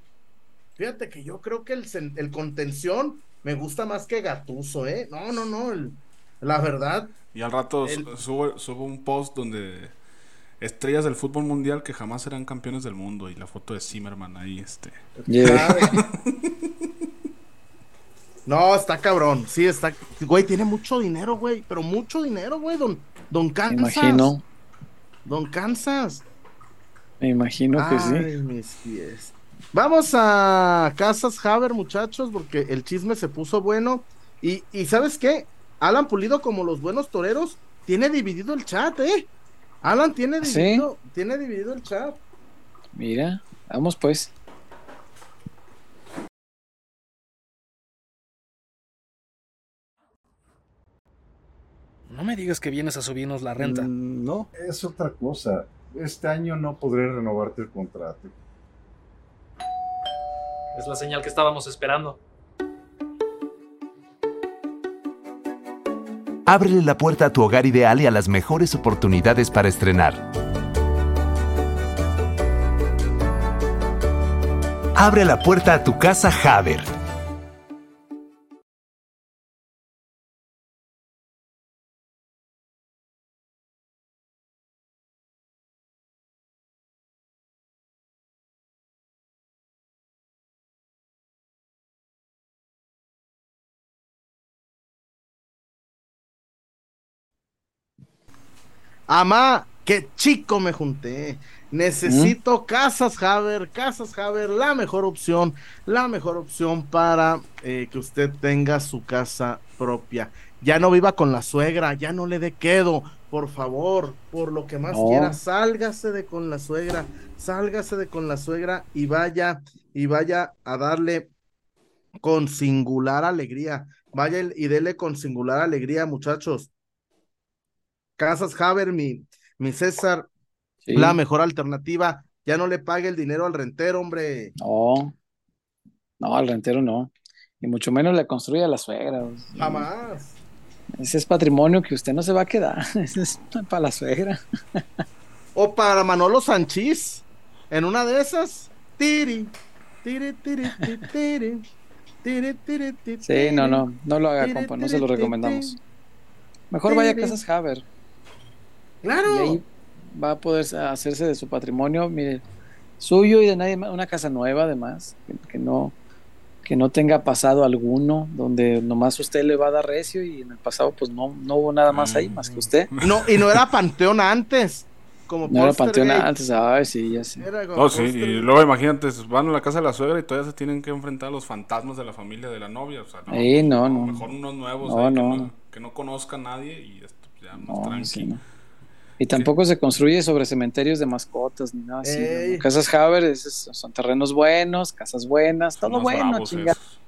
Fíjate que yo creo que el, el contención me gusta más que Gatuso, ¿eh? No, no, no. el- la verdad, Y al rato El- su- subo, subo un post donde estrellas del fútbol mundial que jamás serán campeones del mundo y la foto de Zimmerman ahí, este. Yeah. [laughs] No, está cabrón. Sí, está. Güey, tiene mucho dinero, güey. Pero mucho dinero, güey. Don, don Kansas. Me imagino. Don Kansas. Me imagino que Ay, sí. mis pies. Vamos a Casas Haber, muchachos, porque el chisme se puso bueno. Y, y ¿sabes qué? Alan Pulido, como los buenos toreros, tiene dividido el chat, ¿eh? Alan tiene ¿Sí? dividido, tiene dividido el chat. Mira, vamos pues. No me digas que vienes a subirnos la renta. Mm, No, es otra cosa. Este año no podré renovarte el contrato. Es la señal que estábamos esperando. Ábrele la puerta a tu hogar ideal y a las mejores oportunidades para estrenar. Abre la puerta a tu casa Haber. Amá, qué chico me junté. Necesito Casas Haber, Casas Haber, la mejor opción, la mejor opción para eh, que usted tenga su casa propia. Ya no viva con la suegra, ya no le dé quedo, por favor, por lo que más No. quiera, sálgase de con la suegra, sálgase de con la suegra y vaya, y vaya a darle con singular alegría. Vaya y dele con singular alegría, muchachos. Casas Haber, mi, mi César, Sí. la mejor alternativa. Ya no le pague el dinero al rentero, hombre. No, no, al rentero no. Y mucho menos le construye a la suegra. Jamás. Ese es patrimonio que usted no se va a quedar. [laughs] Ese es para la suegra. O para Manolo Sanchís. En una de esas. Tiri. Tiri, tiri, tiri, tiri. Tiri, tiri, tiri, Sí, no, no, no lo haga, compa, no se lo recomendamos. Mejor vaya a. Casas Haber. Claro. Y ahí va a poder hacerse de su patrimonio, mire, suyo y de nadie más, una casa nueva además, que, que no que no tenga pasado alguno, donde nomás usted le va a dar recio y en el pasado pues no, no hubo nada más ahí, más que usted. No, y no era Panteón antes. Como No era panteón antes, ay, sí, ya sé. No, sí, y luego imagínate, van a la casa de la suegra y todavía se tienen que enfrentar a los fantasmas de la familia de la novia. O sea, no, Eh, no, no. Mejor unos nuevos No, ahí que, no, no, no. que no conozca a nadie y esto ya más No, tranqui. sí, no. Y tampoco se construye sobre cementerios de mascotas ni nada así. Casas Haber es- son terrenos buenos, casas buenas, todo bueno, bravos chinga. esos.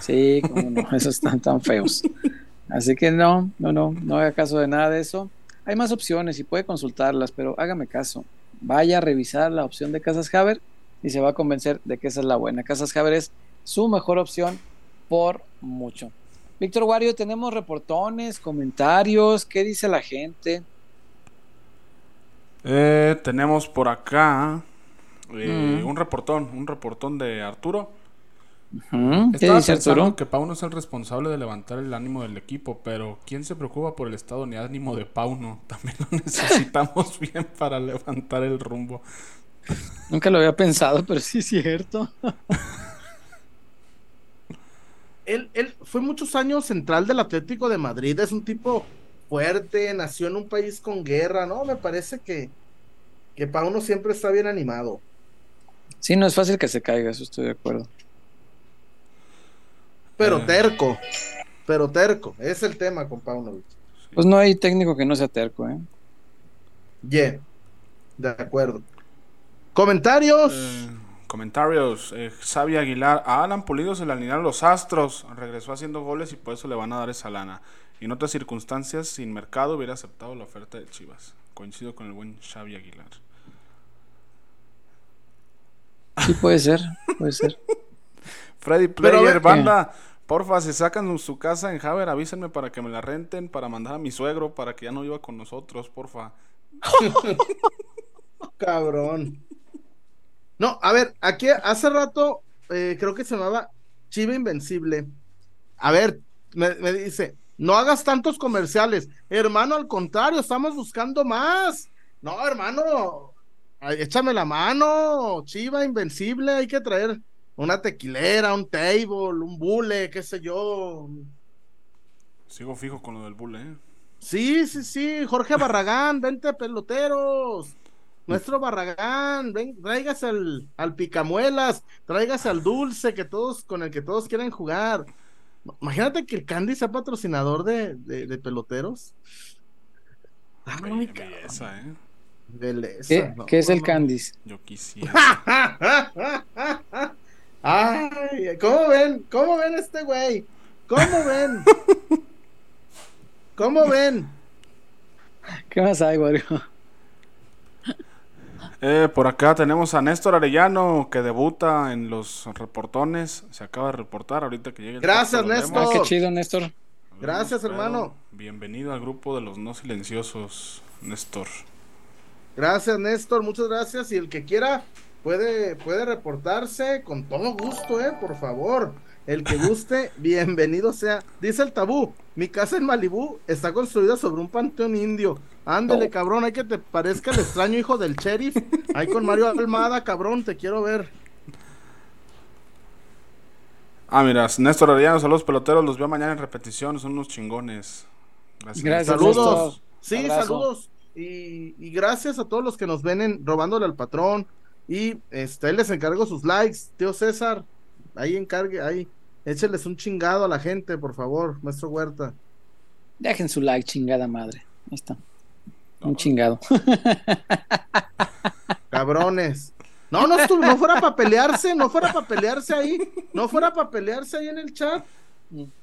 Sí, cómo no, [laughs] esos están tan feos. Así que no, no, no, no haga caso de nada de eso. Hay más opciones y puede consultarlas, pero hágame caso. Vaya a revisar la opción de Casas Haber y se va a convencer de que esa es la buena. Casas Haber es su mejor opción por mucho. Víctor Wario, tenemos reportones, comentarios, ¿qué dice la gente? Eh, tenemos por acá eh, Mm. un reportón, un reportón de Arturo. ¿Qué Estaba dice Arturo? que Pauno es el responsable de levantar el ánimo del equipo, pero ¿quién se preocupa por el estado ni ánimo de Pauno? [laughs] También lo necesitamos [laughs] bien para levantar el rumbo. Nunca lo había pensado, pero sí es cierto. Él, él fue muchos años central del Atlético de Madrid. Es un tipo fuerte, nació en un país con guerra, ¿no? Me parece que, que Pauno siempre está bien animado. Sí, no es fácil que se caiga, eso estoy de acuerdo. Pero Eh. terco, pero terco. Es el tema con Paunovic. Pues no hay técnico que no sea terco, ¿eh? Yeah, de acuerdo. Comentarios. Eh, comentarios. Eh, Xavi Aguilar. A Alan Pulido se le alinearon los astros. Regresó haciendo goles y por eso le van a dar esa lana. Y en otras circunstancias, sin mercado, hubiera aceptado la oferta de Chivas. Coincido con el buen Xavi Aguilar. Sí, puede ser, puede ser. [laughs] Freddy Player, ver- banda. Porfa, si sacan su casa en Haber, avísenme para que me la renten, para mandar a mi suegro, para que ya no viva con nosotros, porfa. [laughs] Cabrón. No, a ver, aquí hace rato eh, creo que se llamaba Chiva Invencible. A ver, me, me dice, no hagas tantos comerciales. Hermano, al contrario, estamos buscando más. No, hermano, échame la mano. Chiva Invencible, hay que traer una tequilera, un table, un bule, qué sé yo. Sigo fijo con lo del bule, ¿eh? Sí, sí, sí, Jorge Barragán, [laughs] vente peloteros. Nuestro Barragán, ven, tráigase al, al picamuelas, tráigase al dulce que todos, con el que todos quieren jugar. Imagínate que el Candy sea patrocinador de, de, de peloteros. Belleza, ¿eh? ¿Qué, no, qué es el no. Candice? Yo quisiera. [laughs] Ay, ¿cómo ven? ¿Cómo ven este güey? ¿Cómo ven? [laughs] ¿Cómo ven? ¿Qué más hay, Wario? Eh, por acá tenemos a Néstor Arellano que debuta en los reportones. Se acaba de reportar ahorita que llegue el Gracias, lo Néstor. Ah, qué chido, Néstor. Gracias, hermano. Bienvenido al grupo de los no silenciosos, Néstor. Gracias, Néstor, muchas gracias. Y el que quiera puede, puede reportarse con todo gusto, eh, por favor. El que guste, [laughs] bienvenido sea. Dice el tabú, mi casa en Malibú está construida sobre un panteón indio. Ándele, No. cabrón, hay que te parezca el extraño hijo del sheriff. Ahí con Mario Almada, cabrón, te quiero ver. Ah, mira, Néstor Arellano, saludos peloteros, los veo mañana en repetición, son unos chingones. Gracias. Gracias, Saludos. Néstor. Sí, Abrazo. saludos. Y, y gracias a todos los que nos ven en- robándole al patrón. Y este, les encargo sus likes, tío César. Ahí encargue, ahí. Écheles un chingado a la gente, por favor, maestro Huerta. Dejen su like, chingada madre. Ahí está. Un chingado. [laughs] Cabrones. No, no, estuvo, no fuera para pelearse, no fuera para pelearse ahí, no fuera para pelearse ahí en el chat.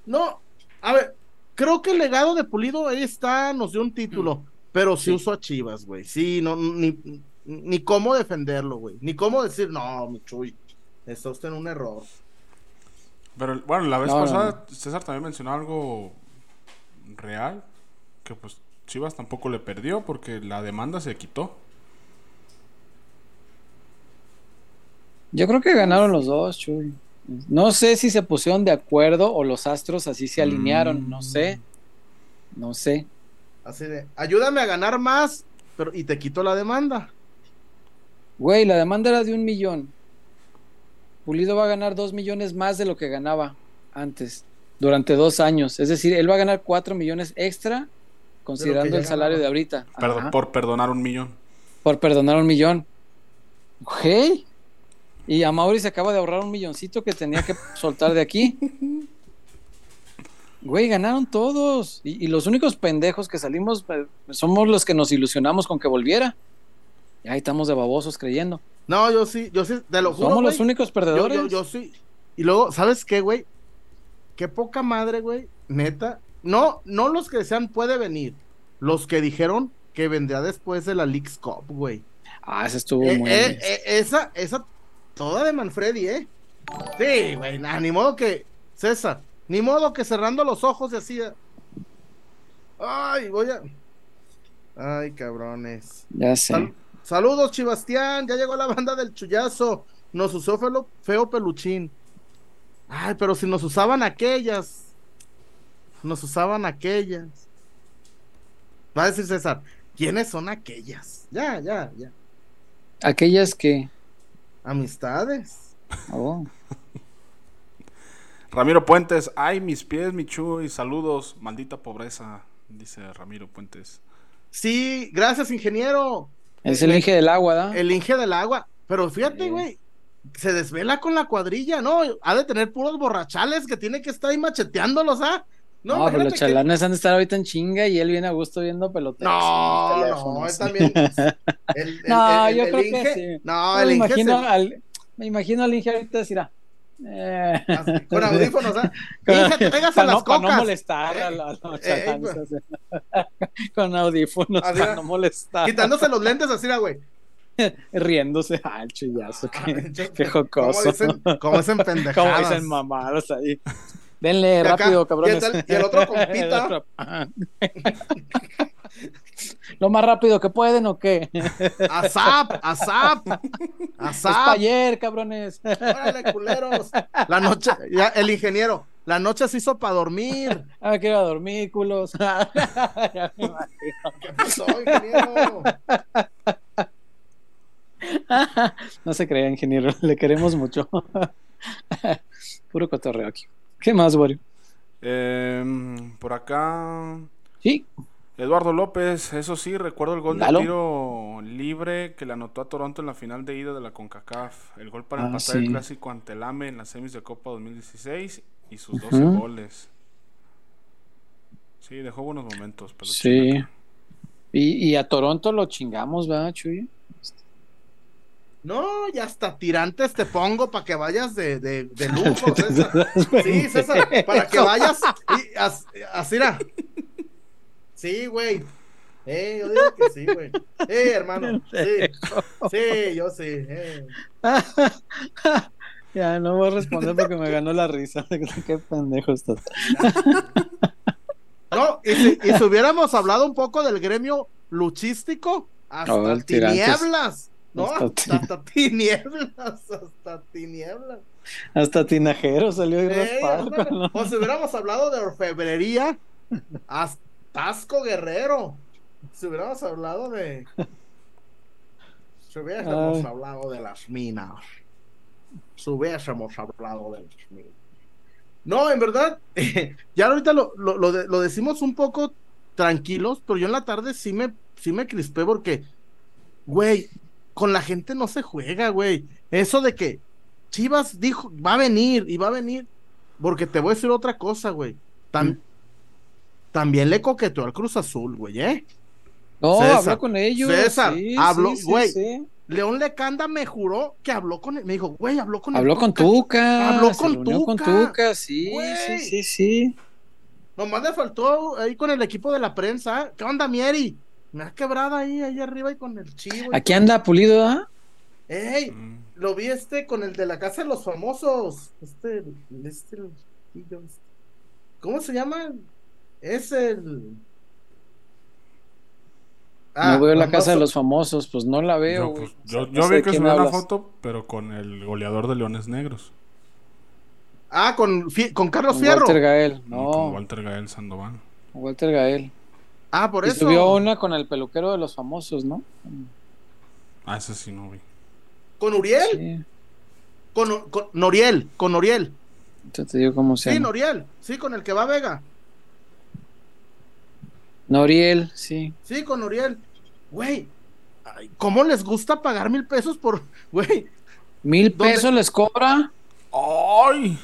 No, a ver, creo que el legado de Pulido ahí está, nos dio un título, pero sí, Sí. usó a Chivas, güey. Sí, no, ni, ni cómo defenderlo, güey. Ni cómo decir, no, mi Chuy, está usted en un error. Pero bueno, la vez No, no, pasada César también mencionó algo real, que pues Chivas tampoco le perdió porque la demanda se quitó. Yo creo que ganaron los dos, Chuy. No sé si se pusieron de acuerdo o los astros así se alinearon, no sé. No sé. Así de, ayúdame a ganar más, pero y te quito la demanda. Güey, la demanda era de un millón. Pulido va a ganar dos millones más de lo que ganaba antes, durante dos años. Es decir, él va a ganar cuatro millones extra, considerando el salario ganaba. de ahorita. Perdón, por perdonar un millón. por perdonar un millón. Güey. Y a Mauri se acaba de ahorrar un milloncito que tenía que [laughs] soltar de aquí. Güey, ganaron todos. Y, y los únicos pendejos que salimos eh, somos los que nos ilusionamos con que volviera. Y ahí estamos de babosos creyendo. No, yo sí, yo sí, te lo juro. Somos los únicos perdedores. yo, yo sí. Y luego, ¿sabes qué, güey? Qué poca madre, güey. Neta. No, no los que decían puede venir. Los que dijeron que vendría después de la Leagues Cup, güey. Ah, ese estuvo Eh, muy eh, eh, esa, esa, toda de Manfredi, ¿eh? Sí, güey, nah, ni modo que, César, ni modo que cerrando los ojos y así. eh. Ay, voy a. Ay, cabrones. Ya sé. Sal- saludos, Chibastián. Ya llegó la banda del chullazo. Nos usó feo, feo peluchín. Ay, pero si nos usaban aquellas. Nos usaban aquellas. Va a decir César, ¿quiénes son aquellas? Ya, ya, ya. Aquellas que. Amistades. oh, [laughs] Ramiro Puentes, ay, mis pies, mi chuy, saludos, maldita pobreza, dice Ramiro Puentes. Sí, gracias, ingeniero. Es el Inge del agua, ¿da? El Inge del agua. Pero fíjate, Sí. güey. Se desvela con la cuadrilla, ¿no? Ha de tener puros borrachales que tiene que estar ahí macheteándolos, ¿ah? No, pero los que- chalanes han de estar ahorita en chinga y él viene a gusto viendo pelotas. No, no, él también. [laughs] el- el- No, el- yo creo que sí. No, me, el Inge imagino se- al, me imagino al Inge ahorita decir, ah, eh, [laughs] con audífonos, ¿ah? [laughs] Inge, tráigase para, las no, para no molestar a, Eh, la- a los eh, pues. [laughs] con audífonos Así, para ah, no molestar, Quitándose los lentes así, ah, güey. riéndose, ah, el chillazo, Ah, qué, yo- qué jocoso. Como dicen, como dicen Como pendejadas. dicen mamadas ahí. Denle acá, rápido, y cabrones. el- y el otro [laughs] compita. El otro. Lo más rápido que pueden o qué? Asap, asap, Es pa' asap. ayer, cabrones. Órale, culeros. La noche, ya, el ingeniero, la noche se hizo para dormir. Ah, me quiero dormir, culos. [laughs] Ya me imagino. ¿Qué pasó, ingeniero? [laughs] no se crea, ingeniero. Le queremos mucho. Puro cotorreo aquí. ¿Qué más, Wario? Em, por acá, Sí, Eduardo López, eso sí, recuerdo el gol Dalo. de tiro libre que le anotó a Toronto en la final de ida de la CONCACAF. El gol para Ah, empatar el clásico ante el AME en las semis de Copa 2016 y sus 12 Ujú. goles. Sí, dejó buenos momentos. Pero sí. Y, y a Toronto lo chingamos, ¿verdad, Chuy? No, ya hasta tirantes te pongo para que vayas de, de, de lujo, [laughs] César. Sí, César, para que vayas y as- así era. Sí, güey. Eh, yo digo que sí, güey. Eh, hermano. Sí, [laughs] sí, yo sí. eh. ya, no voy a responder porque me ganó la risa. [laughs] Qué pendejo estás. No, y si, y si hubiéramos hablado un poco del gremio luchístico, hasta No, tinieblas. No, Hasta hasta, ti- hasta tinieblas, hasta tinieblas. Hasta tinajero salió Ey, raspado. O si hubiéramos hablado de orfebrería, hasta Tasco Guerrero. Si hubiéramos hablado de. Si hubiésemos Ay. hablado de las minas. Si hubiésemos hablado de las minas. No, en verdad, [laughs] ya ahorita lo, lo, lo de- lo decimos un poco tranquilos, pero yo en la tarde sí me, sí me crispé porque, güey, con la gente no se juega, güey. Eso de que Chivas dijo, va a venir y va a venir, porque te voy a decir otra cosa, güey. Mm. También le coqueteó al Cruz Azul, güey, ¿eh? No, César, habló con ellos. César, sí, habló, sí, güey. sí. León Lecanda me juró que habló con él. Me dijo, güey, habló con el Habló con Tuca. Tuca. Habló se con reunió con Tuca. Tuca, sí, Güey. sí, sí, sí. Nomás le faltó ahí con el equipo de la prensa. ¿Qué onda, Mieri? Me ha quebrado ahí, ahí arriba y con el chivo. Aquí con- anda Pulido, ¿ah? ¡Ey! Mm. Lo vi este con el de la casa de los famosos. Este, este, ¿cómo se llama? Es el. no veo la famoso. casa de los famosos, pues no la veo. Yo, pues, yo, no vi que subió una foto, pero con el goleador de Leones Negros. Ah, con, con Carlos Con Fierro. Walter Gael, Con no, Walter Gael Sandoval. Walter Gael. Ah, por Y eso. subió una con el peluquero de los famosos, ¿no? Ah, ese sí no vi. Con Uriel. Sí, Con, con Noriel. Con Noriel. yo te digo cómo se Sí, llama. Noriel. Sí, con el que va a Vega. Noriel, sí. Sí, con Noriel. Güey. ¿Cómo les gusta pagar mil pesos por. [laughs] Güey. ¿Mil ¿Dónde? pesos les cobra? ¡Ay!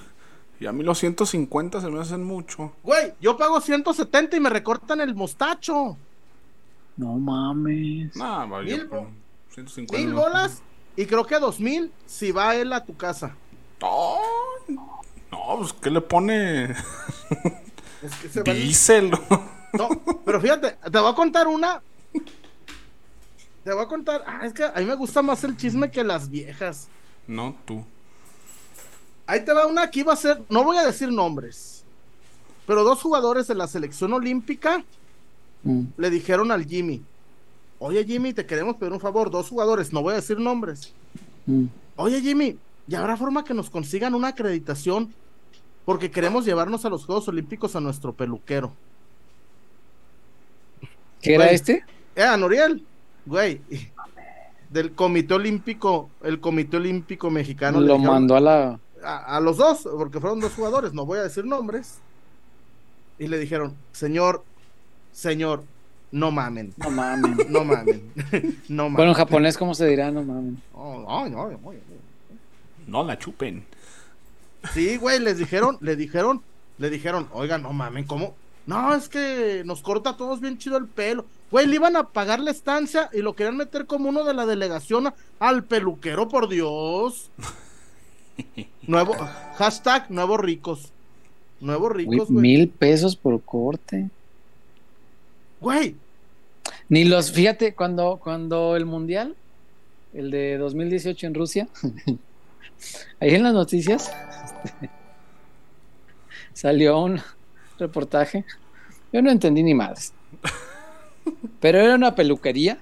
Y a mí los 150 se me hacen mucho. Güey, yo pago 170 y me recortan el mostacho. No mames. Nah, Mil con bo- 150. Mil no. bolas y creo que dos mil si va él a tu casa. ¡Ay! No, pues, ¿qué le pone? [laughs] Es que se va- Díselo. No, pero fíjate, te voy a contar una. Te voy a contar. Ah, es que a mí me gusta más el chisme que las viejas. No, tú. Ahí te va una que iba a ser. No voy a decir nombres. Pero dos jugadores de la selección olímpica Mm. le dijeron al Jimmy: Oye, Jimmy, te queremos pedir un favor. Dos jugadores, no voy a decir nombres. Mm. Oye, Jimmy, ¿y habrá forma que nos consigan una acreditación? Porque queremos llevarnos a los Juegos Olímpicos a nuestro peluquero. ¿Qué era Güey. este? Eh, a Noriel, güey. Del Comité Olímpico, el Comité Olímpico Mexicano. Lo dijeron mandó a la. A, a los dos, porque fueron dos jugadores, no voy a decir nombres. Y le dijeron, señor, señor, no mamen, No mames. [laughs] no mamen, [laughs] no mamen. Bueno, en japonés, ¿cómo se dirá? No mames. Oh, no, no, no, no. No la chupen. Sí, güey, les dijeron, le dijeron, le dijeron, oiga, no mamen, ¿cómo? No, es que nos corta a todos bien chido el pelo. Güey, le iban a pagar la estancia y lo querían meter como uno de la delegación al peluquero, por Dios. [laughs] Nuevo, hashtag nuevos ricos. Nuevos ricos, güey. mil pesos por corte. Güey, Ni los, fíjate, cuando, cuando el mundial, el de 2018 en Rusia, [laughs] ahí en las noticias [laughs] salió un reportaje. Yo no entendí ni madres. Pero era una peluquería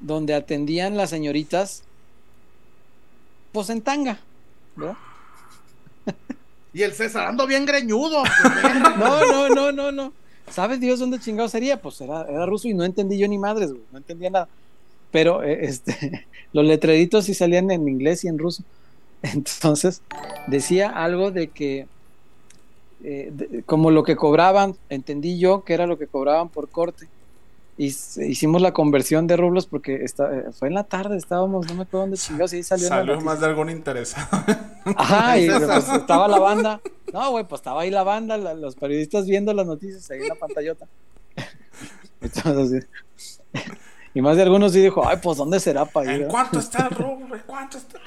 donde atendían las señoritas, pues en tanga, ¿verdad? y el César ando bien greñudo. [laughs] No, no, no, no, no. ¿Sabes Dios dónde chingado sería? Pues era, era ruso y no entendí yo ni madres, güey. No entendía nada. Pero eh, [laughs] este, los letreritos sí salían en inglés y en ruso. [laughs] Entonces, decía algo de que, eh, de- como lo que cobraban, entendí yo que era lo que cobraban por corte. Y hicimos la conversión de rublos porque está, eh, fue en la tarde, estábamos, no me acuerdo dónde chingados, y ahí salió. Salió más de algún interesado. [laughs] Ajá, y [laughs] pues, estaba la banda. No, güey, pues estaba ahí la banda, la- los periodistas viendo las noticias ahí en la pantallota. [laughs] Entonces, y más de algunos sí dijo, ay, pues ¿dónde será para ir? ¿En verdad?" cuánto está el rublo? ¿En cuánto está?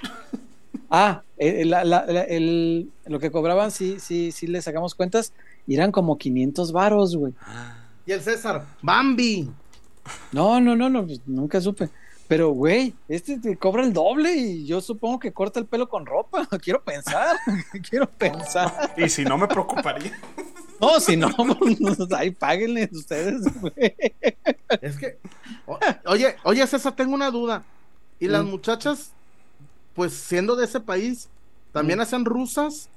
Ah, eh, la- la- la- el- lo que cobraban, sí, sí, sí le sacamos cuentas, y eran como 500 varos, güey. Y el César, Bambi. No, no, no, no, pues, nunca supe. Pero, güey, este te cobra el doble y yo supongo que corta el pelo con ropa. [laughs] Quiero pensar, [laughs] quiero pensar. Y si no me preocuparía. No, si no, [laughs] pues, ahí páguenle ustedes, güey. Es que, o- oye, oye, César, tengo una duda. ¿Y las Mm. muchachas, pues siendo de ese país, también Mm. hacen rusas?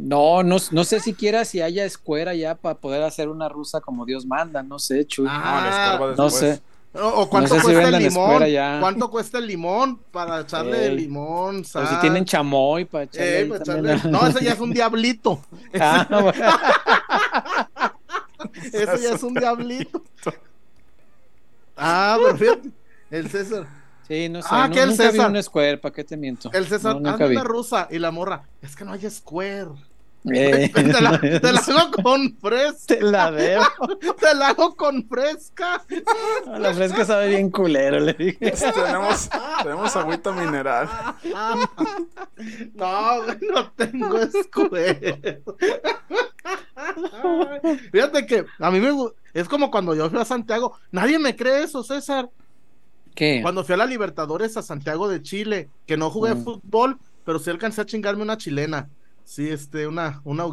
No, no, no sé siquiera si haya escuela ya para poder hacer una rusa como Dios manda, no sé, Chuy. No, la Ah, no después. sé. O, o cuánto sé si cuesta el vendan limón. ya. ¿Cuánto cuesta el limón para echarle Ey. limón? O si sal? tienen chamoy para echarle. Ahí para también echarle- a- No, ese ya es un diablito. [laughs] Ah, bueno. [laughs] Ese ya es un diablito. Ah, pero fíjate, el César. Sí, no sé. Ah, nu- que el nunca vi César. un square, ¿para qué te miento? El César, No, vi. una rusa. Y la morra, es que no hay square. Eh, [laughs] Te la, [laughs] te la hago con fresca. te la debo. [laughs] Te la hago con fresca. La fresca sabe bien culero, le dije. tenemos, tenemos agüita mineral. No, güey, no tengo square. Fíjate que a mí me es como cuando yo fui a Santiago. Nadie me cree eso, César. ¿Qué? Cuando fui a la Libertadores a Santiago de Chile, que no jugué Mm. fútbol, pero sí alcancé a chingarme una chilena. Sí, este, una, una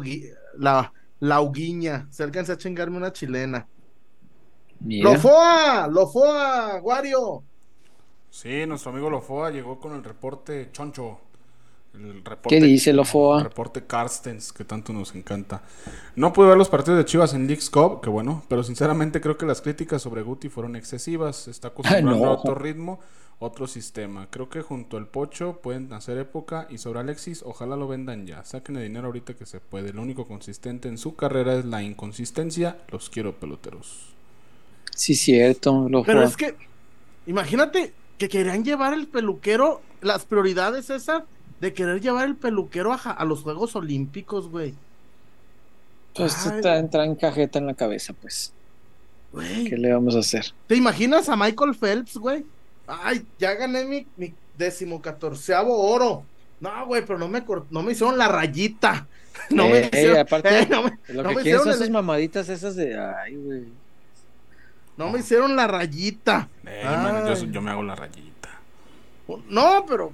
la, la huguiña. Sí alcancé a chingarme una chilena. ¡Lofoa! ¡Lofoa! ¡Wario! Sí, nuestro amigo Lofoa llegó con el reporte choncho. El reporte, ¿Qué dice Lofoa? El reporte Carstens, que tanto nos encanta. No pude ver los partidos de Chivas en Leagues Cup, que bueno, pero sinceramente creo que las críticas sobre Guti fueron excesivas. Está [laughs] acostumbrando no. a otro ritmo, otro sistema. Creo que junto al Pocho pueden hacer época y sobre Alexis, ojalá lo vendan ya. Saquen el dinero ahorita que se puede. Lo único consistente en su carrera es la inconsistencia. Los quiero peloteros. Sí, cierto. Lofoa. Pero es que, imagínate que querían llevar el peluquero, las prioridades esas de querer llevar el peluquero a, a los Juegos Olímpicos, güey. Pues está, entra en cajeta en la cabeza, pues. Güey, ¿Qué le vamos a hacer? ¿Te imaginas a Michael Phelps, güey? Ay, ya gané mi, mi decimocatorceavo oro. No, güey, pero no me, no me hicieron la rayita. [laughs] No Eh, me eh, hicieron, aparte, eh, no me- Lo no que me quieren son hicieron esas mamaditas esas de. Ay, güey. no me hicieron la rayita. Eh, yo, me, yo- me hago la rayita. No, pero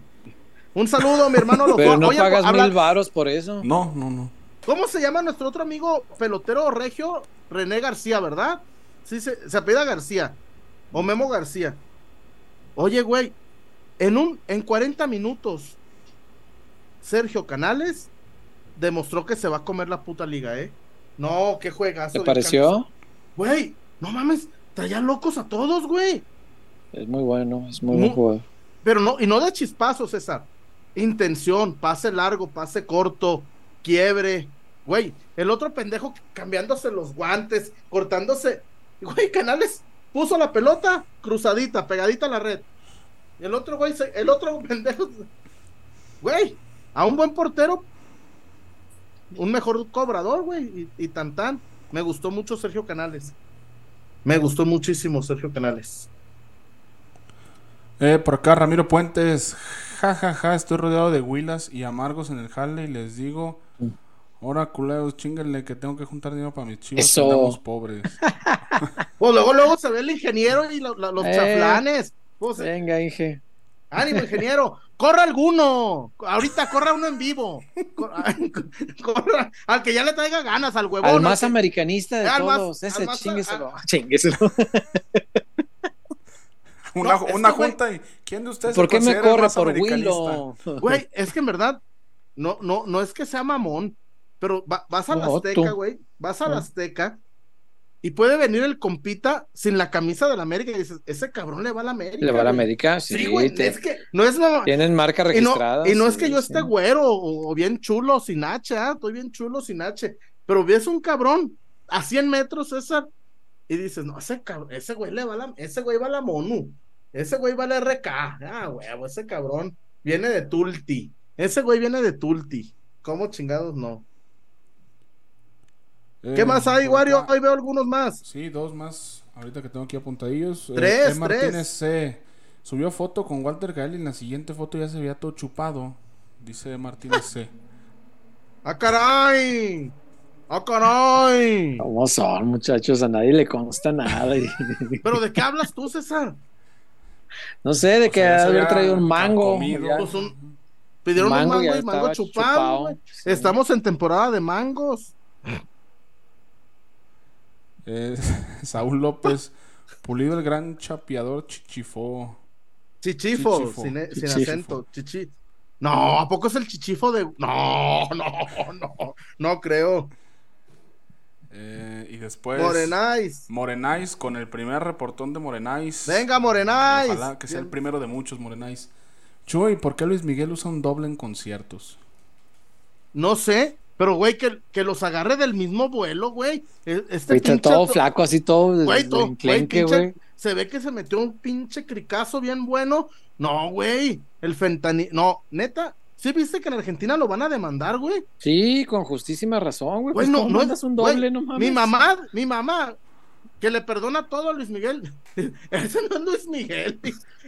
un saludo, mi hermano. Lofoa. [laughs] Pero no Oye, pagas habla- mil varos por eso. No, no, no. ¿Cómo se llama nuestro otro amigo pelotero regio? René García, ¿verdad? Sí, se, se apellida García. O Memo García. Oye, güey, en un, en 40 minutos, Sergio Canales demostró que se va a comer la puta liga, ¿eh? No, qué juegazo. ¿Te pareció? Güey, no mames, traía locos a todos, güey. Es muy bueno, es muy Mu- buen jugador. Pero no, y no de chispazos, César. Intención, pase largo, pase corto, quiebre. Güey, el otro pendejo cambiándose los guantes, cortándose. Güey, Canales puso la pelota cruzadita, pegadita a la red. El otro güey, el otro [laughs] pendejo. Güey, a un buen portero, un mejor cobrador, güey, y, y tan tan. Me gustó mucho Sergio Canales. Me gustó muchísimo Sergio Canales. Eh, por acá Ramiro Puentes. Ja, ja, ja, estoy rodeado de huilas y amargos en el jale y les digo, ahora culeros, chinguenle que tengo que juntar dinero para mis chivas, Eso. que andamos pobres. [laughs] Pues luego, luego se ve el ingeniero y lo- lo- los Eh. chaflanes. Pues, Venga, Inge. ánimo, ingeniero. Corra alguno. Ahorita corra uno en vivo. Cor- [laughs] corra, al que ya le traiga ganas, al huevón. Al al más que- americanista de al más- todos. Ese al más- chingueselo. al- [laughs] Chingueselo. Una, es una güey, junta y ¿quién de ustedes ¿Por se qué me corre por? Willow? Güey, es que en verdad, no, no, no es que sea mamón, pero va- vas a la Azteca, güey. Vas a la Ah. Azteca Y puede venir el compita sin la camisa de la América y dices, ese cabrón le va a la América. Le va a la güey". América, sí. Sí, güey, te- es que no es la... Tienen marca Y no, registrada. y no es que yo sí. esté güero o, bien chulo sin H, ¿ah? estoy bien chulo sin H, pero ves un cabrón a 100 metros, César, y dices, no, ese cabrón, ese güey le va a la, ese güey va a la MONU, ese güey va a la RK, ah, huevo, ese cabrón viene de Tulti, ese güey viene de Tulti, ¿cómo chingados no? ¿Qué Eh, más hay, Wario? Ahí veo algunos más. Sí, dos más. Ahorita que tengo aquí apuntadillos. Eh, Tres, E. Martínez tres. C. Subió foto con Walter Gael y en la siguiente foto ya se veía todo chupado. Dice Martínez C. [laughs] ¡Ah, caray! ¡Ah, caray! ¿Cómo son, muchachos? A nadie le consta nada. y- [laughs] ¿Pero de qué hablas tú, César? no sé, de O que sea, había traído un mango. Pues un- Pidieron Mango un mango y mango chupado, chupado, güey. sí. Estamos en temporada de mangos. Eh, [laughs] Saúl López. Pulido el gran chapeador chichifó. Chichifo, Chichifo. sin, sin Chichifo. acento. Chichi. No, ¿a poco es el chichifo de.? No, [laughs] no, no, no creo. Eh, y después. Morenais. Morenais con el primer reportón de Morenais. Venga, Morenais. Ojalá que sea el primero de muchos Morenais. Chuy, ¿por qué Luis Miguel usa un doble en conciertos? No sé, pero güey, que, que los agarre del mismo vuelo, güey. E- Este pinche todo to- flaco, así todo Güey, todo- güey, enclenque, pinche- güey. Se ve que se metió un pinche cricazo bien bueno. No, güey. El fentanil. No, neta. ¿Sí viste que en Argentina lo van a demandar, güey? Sí, con justísima razón, güey. Pues, no, ¿cómo no es un doble, güey, no mames. Mi mamá, mi mamá, que le perdona todo a Luis Miguel. [laughs] Ese no es Luis Miguel.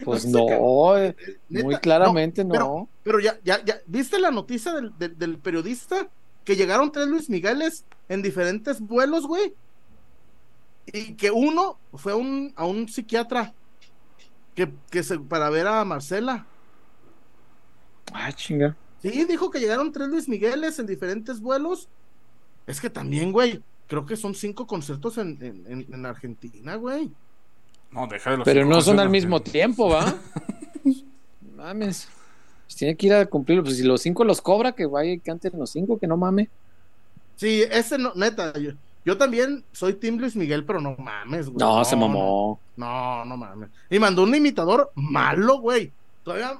Pues [laughs] No eh, Neta, muy claramente no. pero- Pero ya, ya, ya, ¿viste la noticia del, del- del periodista? Que llegaron tres Luis Migueles en diferentes vuelos, güey. Y que uno fue a un, a un psiquiatra que, que se, para ver a Marcela. Ah, chinga. Sí, dijo que llegaron tres Luis Migueles en diferentes vuelos. Es que también, güey, creo que son cinco conciertos en, en, en- en Argentina, güey. No, deja de los Pero no son al mismo tiempo, ¿va? [laughs] mames. Pues tiene que ir a cumplirlo. Pues si los cinco los cobra, que vaya y cante los cinco, que no mame. Sí, ese no, neta, yo, yo también soy Team Luis Miguel, pero no mames, güey. No, se mamó. No, no mames. Y mandó un imitador malo, güey. Todavía.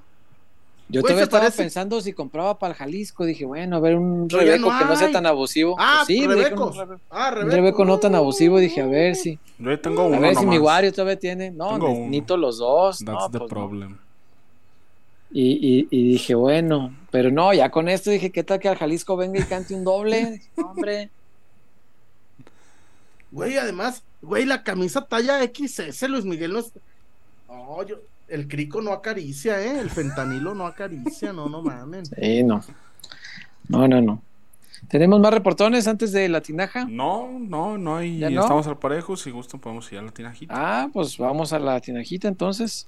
Yo Güey, todavía estaba parece- pensando si compraba para el Jalisco. Dije, bueno, a ver, un Pero Rebeco no que no sea tan abusivo. Ah, Pues sí, Rebecos. un Ah, un Rebeco. Rebeco no tan abusivo. Dije, a ver si. Yo tengo uno A ver si mi. Wario todavía tiene. No, necesito los dos. That's No, the pues no. Y, y, y dije, bueno, pero no, ya con esto dije, ¿qué tal que al Jalisco venga y cante un doble? [laughs] Dije, "No, hombre, Güey, además, güey, la camisa talla XS, Luis Miguel no es. No, yo. El crico no acaricia, ¿eh? El fentanilo no acaricia, no, no mames. sí, no. No, no, no. ¿Tenemos más reportones antes de la tinaja? No, no, no hay. ¿Ya no? Estamos al parejo. Si gustan, podemos ir a la tinajita. Ah, pues vamos a la tinajita entonces.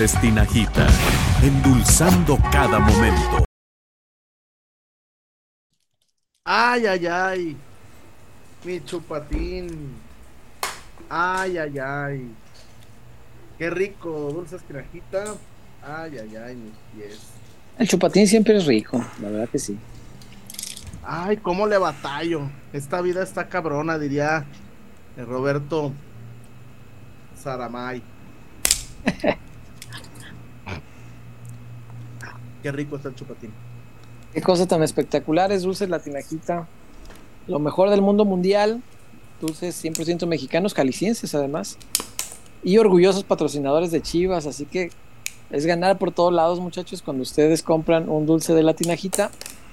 Dulces Tinajita, endulzando cada momento. Ay, ay, ay. Mi chupatín. Ay, ay, ay. Qué rico, dulces tinajita. Ay, ay, ay, mis pies. El chupatín siempre es rico, la verdad que sí. Ay, cómo le batallo. Esta vida está cabrona, diría el Roberto Saramay. [laughs] Qué rico está el chupatín. Qué cosa tan espectacular es Dulces La Tinajita. Lo mejor del mundo mundial. Dulces 100% mexicanos, calicienses además. Y orgullosos patrocinadores de Chivas. Así que es ganar por todos lados, muchachos. Cuando ustedes compran un dulce de La Tinajita,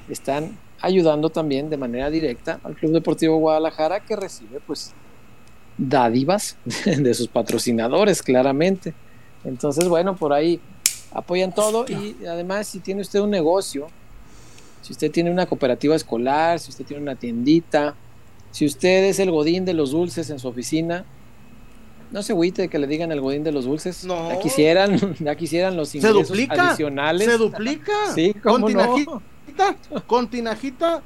están ayudando también de manera directa al Club Deportivo Guadalajara que recibe pues dádivas [laughs] de sus patrocinadores, claramente. Entonces, bueno, por ahí apoyan todo y además si tiene usted un negocio, si usted tiene una cooperativa escolar, si usted tiene una tiendita, si usted es el godín de los dulces en su oficina, no se agüite que le digan el godín de los dulces. No. Ya quisieran, [laughs] ya quisieran los Se ingresos duplica. adicionales. Se duplica. Sí, cómo con no. tinajita, con tinajita.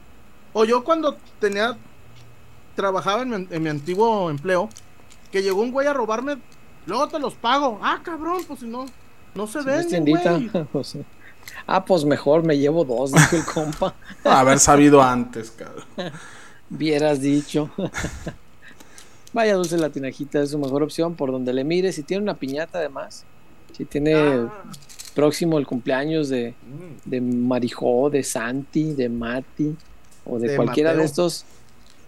O yo cuando tenía, trabajaba en mi, en mi antiguo empleo, que llegó un güey a robarme, luego te los pago. Ah, cabrón, pues si no, no se tiendita, pues, [laughs] ah, pues mejor me llevo dos, [laughs] dijo el compa. Haber sabido antes, cabrón. [laughs] Vieras dicho. Vaya dulce la tinajita, es su mejor opción por donde le mire. Si tiene una piñata además, si tiene Ah. próximo el cumpleaños de, Mm. de Marijó, de Santi, de Mati o de, De cualquiera de estos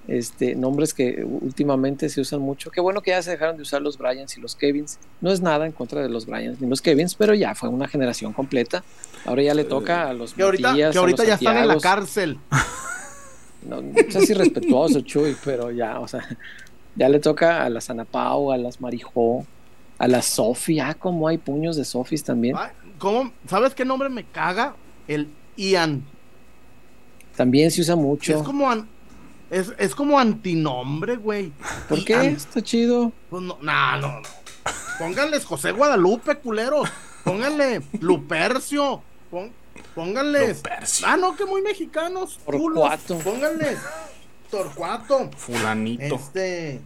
este, nombres que últimamente se usan mucho. Qué bueno que ya se dejaron de usar los Bryans y los Kevins. No es nada en contra de los Bryans ni los Kevins, pero ya fue una generación completa. Ahora ya le toca a los Que ahorita, Matías, que ahorita ya están en la cárcel. [laughs] No, no irrespetuoso, Chuy, pero ya, o sea, ya le toca a las Anapau, a las Marijó, a las Sofi. Ah, como hay puños de Sofis también. ¿Cómo? ¿Sabes qué nombre me caga? El Ian. También se usa mucho. Es como an- es, es como antinombre, güey. ¿Por qué? Ian. Está chido. Pues no, no, no, no. Pónganles José Guadalupe, culeros. Pónganle Lupercio. Pon- pónganles. Lupercio. Ah, no, que muy mexicanos. Torcuato. Pónganles Torcuato. Fulanito. Este.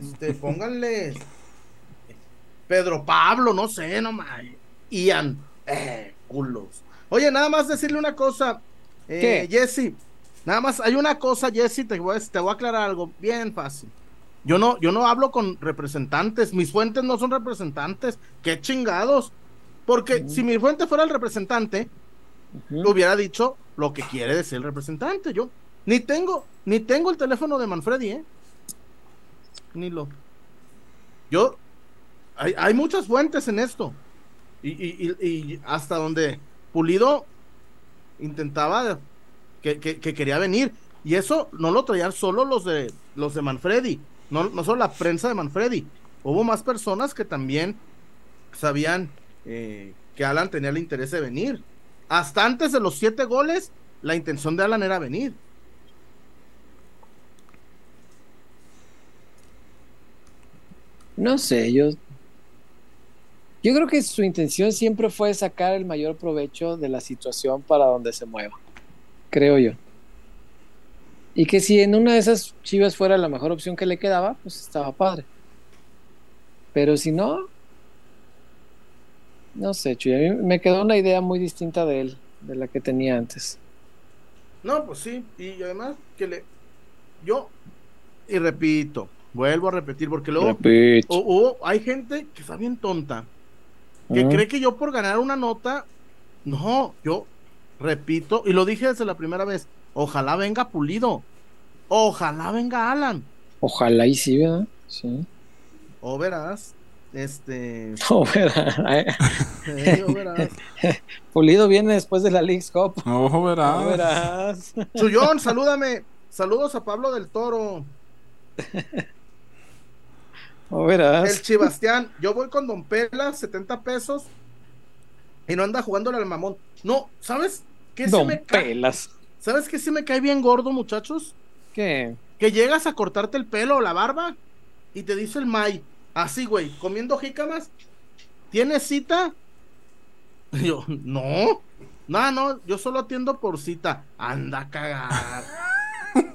Este, pónganles. Pedro Pablo, no sé, no más. Ian. Eh, culos. Oye, nada más decirle una cosa. Eh, ¿Qué? Jesse. Nada más, hay una cosa, Jesse, te voy, a, te voy a aclarar algo bien fácil. Yo no, yo no hablo con representantes. Mis fuentes no son representantes. Qué chingados. Porque si mi fuente fuera el representante, Ujú. hubiera dicho lo que quiere decir el representante. Yo ni tengo, ni tengo el teléfono de Manfredi, ¿eh? Ni lo. Yo. Hay, hay muchas fuentes en esto. Y, y- y- y hasta donde Pulido intentaba que, que- que quería venir. Y eso no lo traían solo los de los de Manfredi. No, no solo la prensa de Manfredi. Hubo más personas que también sabían eh, que Alan tenía el interés de venir. Hasta antes de los siete goles, la intención de Alan era venir. No sé, yo. Yo creo que su intención siempre fue sacar el mayor provecho de la situación para donde se mueva. Creo yo. Y que si en una de esas chivas fuera la mejor opción que le quedaba, pues estaba padre. Pero si no. No sé, Chuy. A mí me quedó una idea muy distinta de él, de la que tenía antes. No, pues sí. Y además que le. Yo. Y repito. Vuelvo a repetir porque luego. Repito. o- o hay gente que está bien tonta. Que cree que yo por ganar una nota. No, yo repito. Y lo dije desde la primera vez. Ojalá venga Pulido. Ojalá venga Alan. Ojalá y sí, ¿verdad? Sí. O verás. Este. [laughs] O verá, eh, eh, o verás. [laughs] Pulido viene después de la League's Cup. Ojo, verás. O verás. [laughs] Chuyón, salúdame. Saludos a Pablo del Toro. O verás. El Chibastián. Yo voy con Don Pela, 70 pesos. Y no anda jugándole al mamón. No, ¿sabes qué se Don me cae? Pelas. ¿Sabes qué se me cae bien gordo, muchachos? ¿Qué? Que llegas a cortarte el pelo o la barba y te dice el May, así, güey, comiendo jícamas. ¿Tienes cita? Y [laughs] yo, no. No, no, yo solo atiendo por cita. Anda a cagar. [laughs]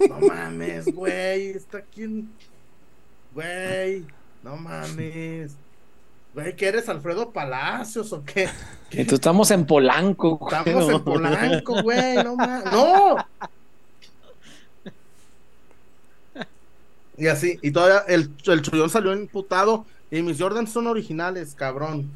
No mames, güey. Está aquí. Güey. No mames. Güey, ¿qué eres Alfredo Palacios o qué? Entonces estamos en Polanco. güey. Estamos en [laughs] Polanco, güey. No mames. ¡No! Y así, y todavía el, el chullón salió imputado. Y mis Jordans son originales, cabrón.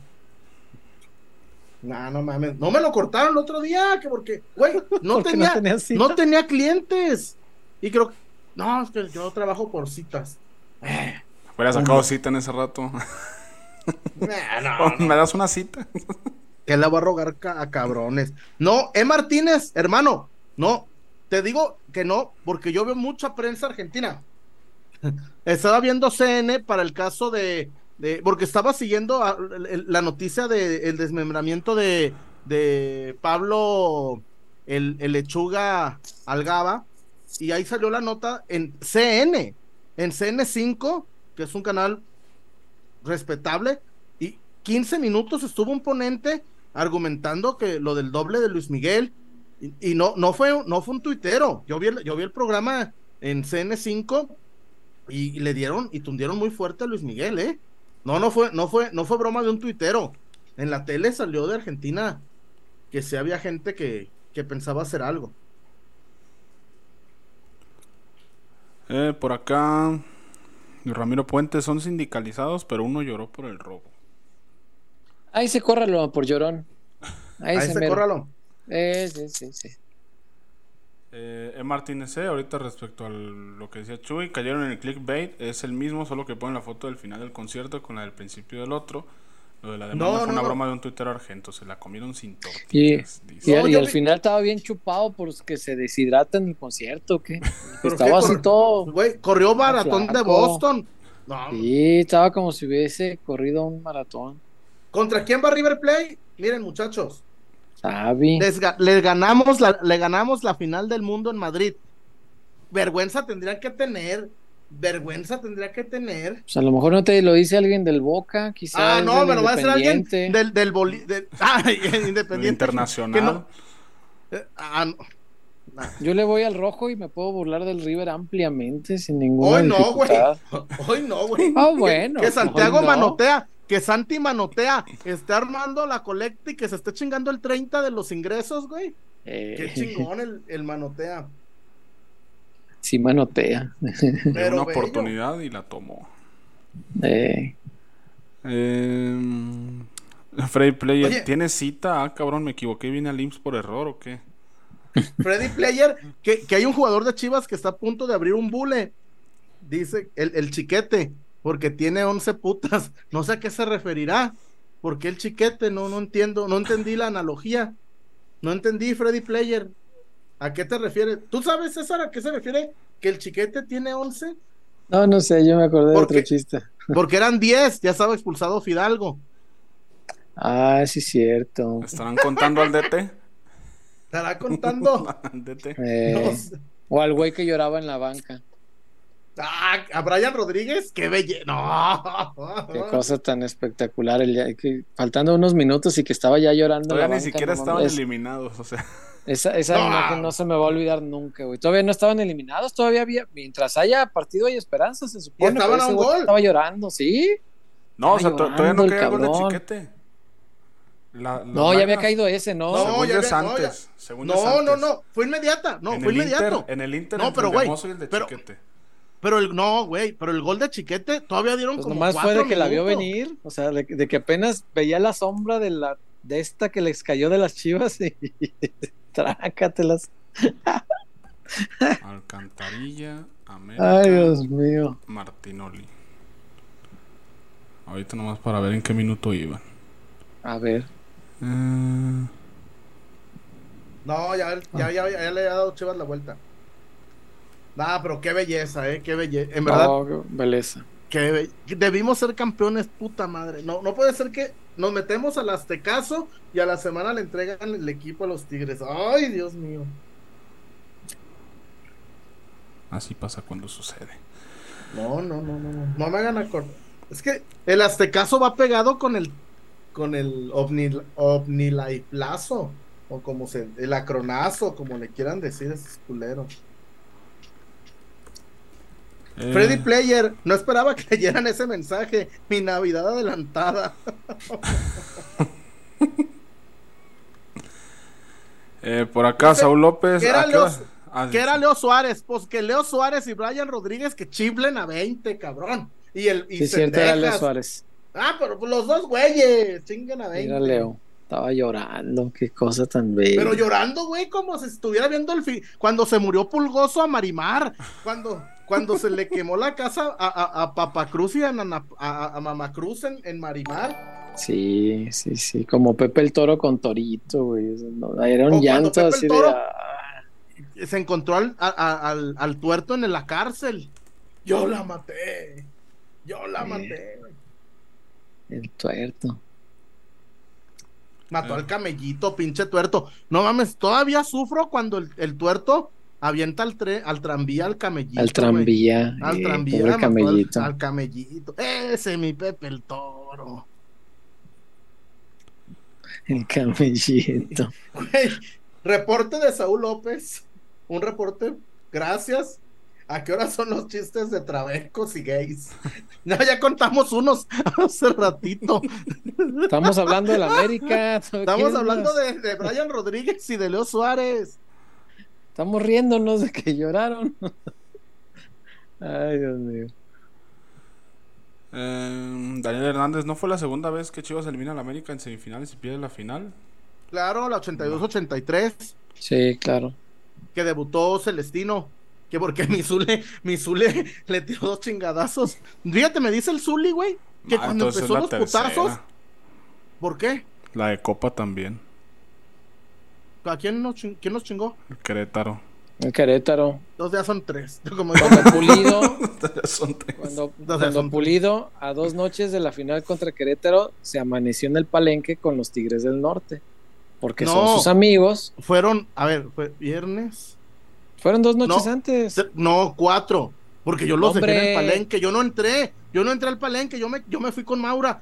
Nah, no mames. No me lo cortaron el otro día, que porque, güey, [laughs] no Porque tenía, no no tenía clientes. Y creo que, no, es que yo trabajo por citas. Eh, Hubiera sacado cita en ese rato. [laughs] [laughs] nah, no, no. ¿Me das una cita? [laughs] que la voy a rogar ca- a cabrones. No, E. Martínez, hermano, no, te digo que no, porque yo veo mucha prensa argentina. [laughs] Estaba viendo CN para el caso de, de- porque estaba siguiendo a- el- el- la noticia del desmembramiento de, de Pablo, el, el lechuga Algaba, y ahí salió la nota en CN, en CN5, que es un canal respetable, y 15 minutos estuvo un ponente argumentando que lo del doble de Luis Miguel, y, no, no, fue, no fue un tuitero, yo vi, el, yo vi el programa en CN5 y, y le dieron y tundieron muy fuerte a Luis Miguel, ¿eh? No, no fue, no fue, no fue broma de un tuitero. En la tele salió de Argentina que sí había gente que, que pensaba hacer algo. Eh, por acá, Ramiro Puente son sindicalizados, pero uno lloró por el robo. Ahí se córralo por llorón. Ahí, Ahí se se córralo. Eh, sí, sí, sí. Eh, E. Martínez C, ahorita respecto a lo que decía Chuy, cayeron en el clickbait, es el mismo, solo que ponen la foto del final del concierto con la del principio del otro. Lo de la demanda No, fue no, una no. broma de un tuitero argento, se la comieron sin Y, tortillas. dice. y- No, y yo al final estaba bien chupado porque se deshidrata en el concierto, ¿o ¿qué? [laughs] ¿Pero Estaba qué así todo. Güey, corrió maratón de. Boston. No, Sí, estaba como si hubiese corrido un maratón. ¿Contra quién va River Play? Miren, muchachos. Sabi. Les, ga- les ganamos la, le ganamos la final del mundo en Madrid. Vergüenza tendría que tener. Vergüenza tendría que tener. Pues a lo mejor no te lo dice alguien del Boca, quizás. Ah, no, me lo va a decir alguien Independiente. del, del, boli- de- [laughs] ah, independiente. Internacional. no- eh, ah, no. Yo le voy al rojo y me puedo burlar del River ampliamente sin ninguna Hoy no, güey. [laughs] Hoy no, güey. Ah, bueno. Que Santiago no. manotea, que Santi manotea, esté armando la colecta y que se esté chingando el 30 de los ingresos, güey. Eh, Qué chingón el, el manotea. Sí, manotea. Dio Pero una bello. oportunidad y la tomó. Eh, Eh, Freddy Player, Oye. ¿tiene cita? Ah, cabrón, me equivoqué, vine al IMSS por error o qué? [laughs] Freddy Player, que, que hay un jugador de Chivas que está a punto de abrir un bule. Dice el, el chiquete, porque tiene 11 putas. No sé a qué se referirá. ¿Por qué el chiquete? No, no entiendo, no entendí la analogía. No entendí, Freddy Player. ¿A qué te refieres? ¿Tú sabes, César, a qué se refiere que el chiquete tiene 11? No, no sé, yo me acordé de ¿Por otro chiste. [laughs] Porque eran 10, ya estaba expulsado Fidalgo. Ah, sí, cierto. ¿Estarán contando al DT? Estará contando. [laughs] Al DT. Eh, No sé. O al güey que lloraba en la banca. Ah, a Brian Rodríguez, qué belleza. No. Qué cosa tan espectacular. El día- que, faltando unos minutos y que estaba ya llorando. en Todavía la ni banca, siquiera no estaban eliminados, o sea. Esa, esa No. imagen no se me va a olvidar nunca, güey. Todavía no estaban eliminados, todavía había. Mientras haya partido hay esperanza, se supone. estaban a un güey gol. Estaba llorando, ¿sí? No, o sea, to- todavía no el gol de chiquete. La- No, ya había caído ese, ¿no? No, Según ya había- no, antes. según yo es No, no, no, fue inmediata, no, en fue inmediato. Inter, en el Inter No, pero, el güey, el de pero- Chiquete. Pero el, no, güey, pero el gol de Chiquete todavía dieron Pues como nomás fue de que la vio venir, o sea, de, de que apenas veía la sombra de la de esta que les cayó de las chivas y [laughs] trácatelas. Alcantarilla, América, Ay, Dios mío. Martinoli. Ahorita nomás para ver en qué minuto iban. A ver. Eh, No, ya, ya, ya, ya le ha dado Chivas la vuelta. Nah, pero qué belleza, eh, qué belleza. En verdad, No, qué belleza. Qué be- debimos ser campeones, puta madre. No, no puede ser que nos metemos al Aztecaso y a la semana le entregan el equipo a los Tigres. Ay, Dios mío. así pasa cuando sucede. No, no, no, no, no. No me hagan acordar. Es que el Aztecaso va pegado con el con el ovni, ovnilaiplazo o como se el acronazo, como le quieran decir a esos culeros. Eh, Freddy Player, no esperaba que [laughs] leyeran ese mensaje. Mi Navidad adelantada. [laughs] eh, por acá, Saúl López. ¿Qué era ¿a qué Leo-? Ah, ¿Qué era Leo Suárez? Pues que Leo Suárez y Brian Rodríguez que chiflen a 20, cabrón. Y el y Sí, cierto, era Leo Cendejas. Suárez. Ah, pero pues los dos güeyes, chinguen a 20. Era Leo. Estaba llorando, qué cosa tan bella. Pero llorando, güey, como si estuviera viendo el fin. Cuando se murió Pulgoso a Marimar. Cuando, cuando se le quemó la casa a, a, a Papacruz y a, Nana- a, a Mamacruz en, en Marimar. Sí, sí, sí. Como Pepe el Toro con Torito, güey. No- Era un llanto el así Toro- de. ah, Se encontró al, al, al tuerto en la cárcel. Yo la maté. Yo la Sí. maté. el tuerto. Mató Ah. al camellito, pinche tuerto. No mames, todavía sufro cuando el, el tuerto avienta al, tre- al tranvía al camellito. Al tranvía. Al eh, tranvía, mató al- camellito. Al, camellito. Ese mi Pepe el toro. El camellito. [laughs] Güey, reporte de Saúl López. Un reporte. Gracias. ¿A qué hora son los chistes de trabecos y gays? [laughs] No, ya contamos unos hace ratito. [laughs] Estamos hablando del América. Estamos hablando de, de Brian Rodríguez y de Leo Suárez. Estamos riéndonos de que lloraron. Ay, Dios mío. Eh, Daniel Hernández, ¿no fue la segunda vez que Chivas elimina al América en semifinales y pierde la final? Claro, la 82-83, Sí, claro. que debutó Celestino. Que porque mi Zule, mi Zule le tiró dos chingadazos. Fíjate, me dice el Zuli, güey, que Ah, cuando empezó los tercera. putazos. ¿Por qué? La de Copa también. ¿A quién nos, quién nos chingó? El Querétaro. El Querétaro. Dos días son tres. [laughs] Como Cuando Pulido, [laughs] Son tres. cuando, Dos cuando son- Pulido, a dos noches de la final contra Querétaro, se amaneció en el palenque con los Tigres del Norte. Porque No. son sus amigos. fueron, a ver, fue viernes. Fueron dos noches No. antes. No, cuatro. Porque yo los dejé en el Hombre. palenque. Yo no entré. Yo no entré al palenque. Yo me, yo me fui con Maura.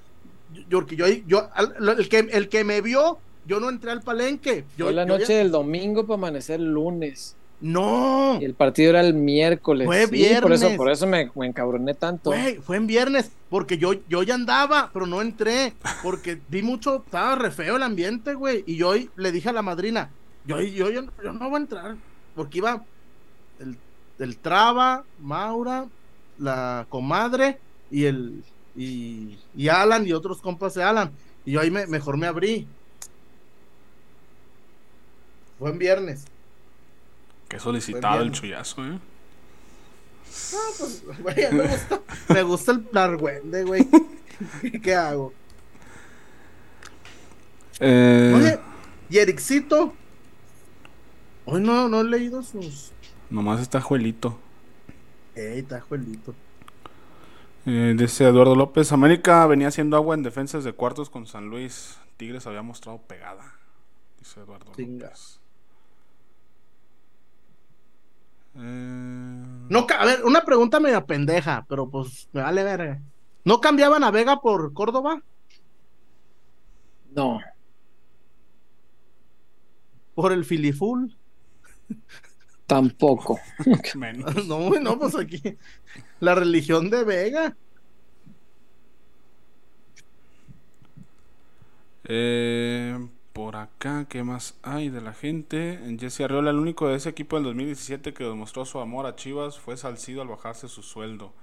Yo, porque yo, el, que, el que me vio, yo no entré al palenque. Yo, Fue la noche ya- del domingo para amanecer el lunes. No. Y el partido era el miércoles. Fue Sí, por eso, viernes. por eso me, me encabroné tanto. Güey, fue en viernes, porque yo, yo ya andaba, pero no entré, porque vi mucho, estaba re feo el ambiente, güey, y yo le dije a la madrina, yo, yo, yo, yo no voy a entrar, porque iba el, el Traba, Maura, la comadre, y el, y, y Alan, y otros compas de Alan, y yo ahí me, mejor me abrí. Fue en viernes. Qué solicitado el chullazo, ¿eh? No, pues, güey, me gusta, me gusta el argüende, güey. [laughs] ¿Qué hago? Eh, Oye, y Ericito. Hoy no, no he leído sus. Nomás está Juelito. Ey, tajuelito. Eh, dice Eduardo López, América venía haciendo agua en defensas de cuartos con San Luis. Tigres había mostrado pegada. Dice Eduardo. López. Eh, No, a ver, una pregunta media pendeja, pero pues me vale ver. ¿No cambiaban a Vega por Córdoba? No, ¿Por el Filiful? Tampoco. [laughs] menos. No, no, pues aquí. La religión de Vega. Eh, por acá, ¿qué más hay de la gente? Jesse Arriola, el único de ese equipo del 2017 que demostró su amor a Chivas fue Salcido al bajarse su sueldo.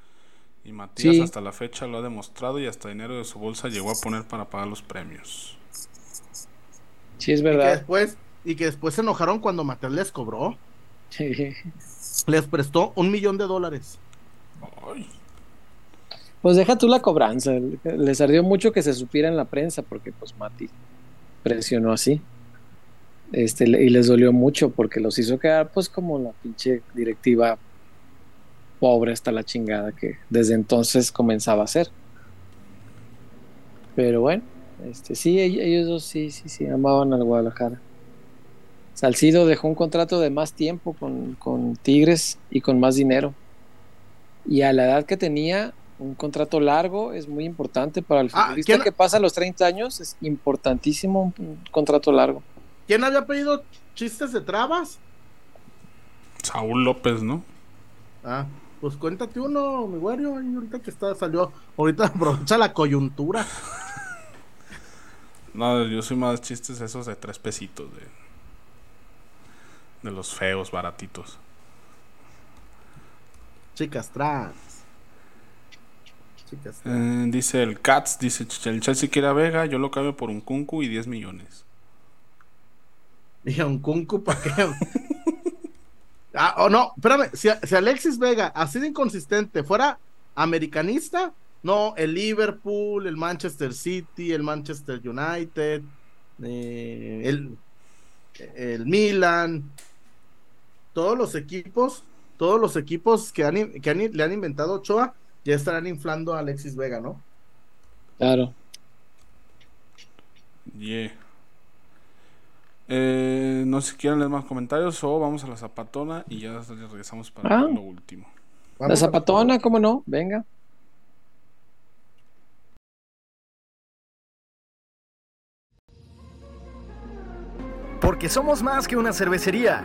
Y Matías Sí. hasta la fecha lo ha demostrado y hasta dinero de su bolsa llegó a poner para pagar los premios. Sí, es Y que verdad. después, y que después se enojaron cuando Matel les cobró. Les prestó un millón de dólares. Ay, Pues deja tú la cobranza. Les ardió mucho que se supiera en la prensa porque pues Mati presionó así. Este, y les dolió mucho porque los hizo quedar pues como la pinche directiva pobre hasta la chingada que desde entonces comenzaba a ser. Pero bueno, este sí, ell- ellos dos sí, sí, sí, amaban al Guadalajara. Salcido dejó un contrato de más tiempo con, con Tigres y con más dinero. Y a la edad que tenía, un contrato largo es muy importante para el Ah, futbolista ¿quién- que pasa a los 30 años. Es importantísimo un, un contrato largo. ¿Quién había pedido chistes de trabas? Saúl López, ¿no? Ah, Pues cuéntate uno, mi güero, ahorita que está, salió, ahorita [laughs] aprovecha la coyuntura. [laughs] No, yo soy más chistes esos de tres pesitos, de, de los feos, baratitos. Chicas trans. Chicas trans. Eh, dice el Cats, dice el Chelsea quiere a Vega, yo lo cambio por un Kunku y 10 millones. [laughs] Dije, un kunku para qué. [laughs] ah, o no, espérame, si, si Alexis Vega, así de inconsistente, fuera americanista, no, el Liverpool, el Manchester City, el Manchester United, eh, el, el Milan, todos los equipos, todos los equipos que, han, que han- le han inventado Ochoa, ya estarán inflando a Alexis Vega, ¿no? Claro. Yeah. Eh, no sé si quieren leer más comentarios o vamos a la zapatona y ya regresamos para Ah. lo último. La zapatona, ¿cómo no? Venga. Porque somos más que una cervecería.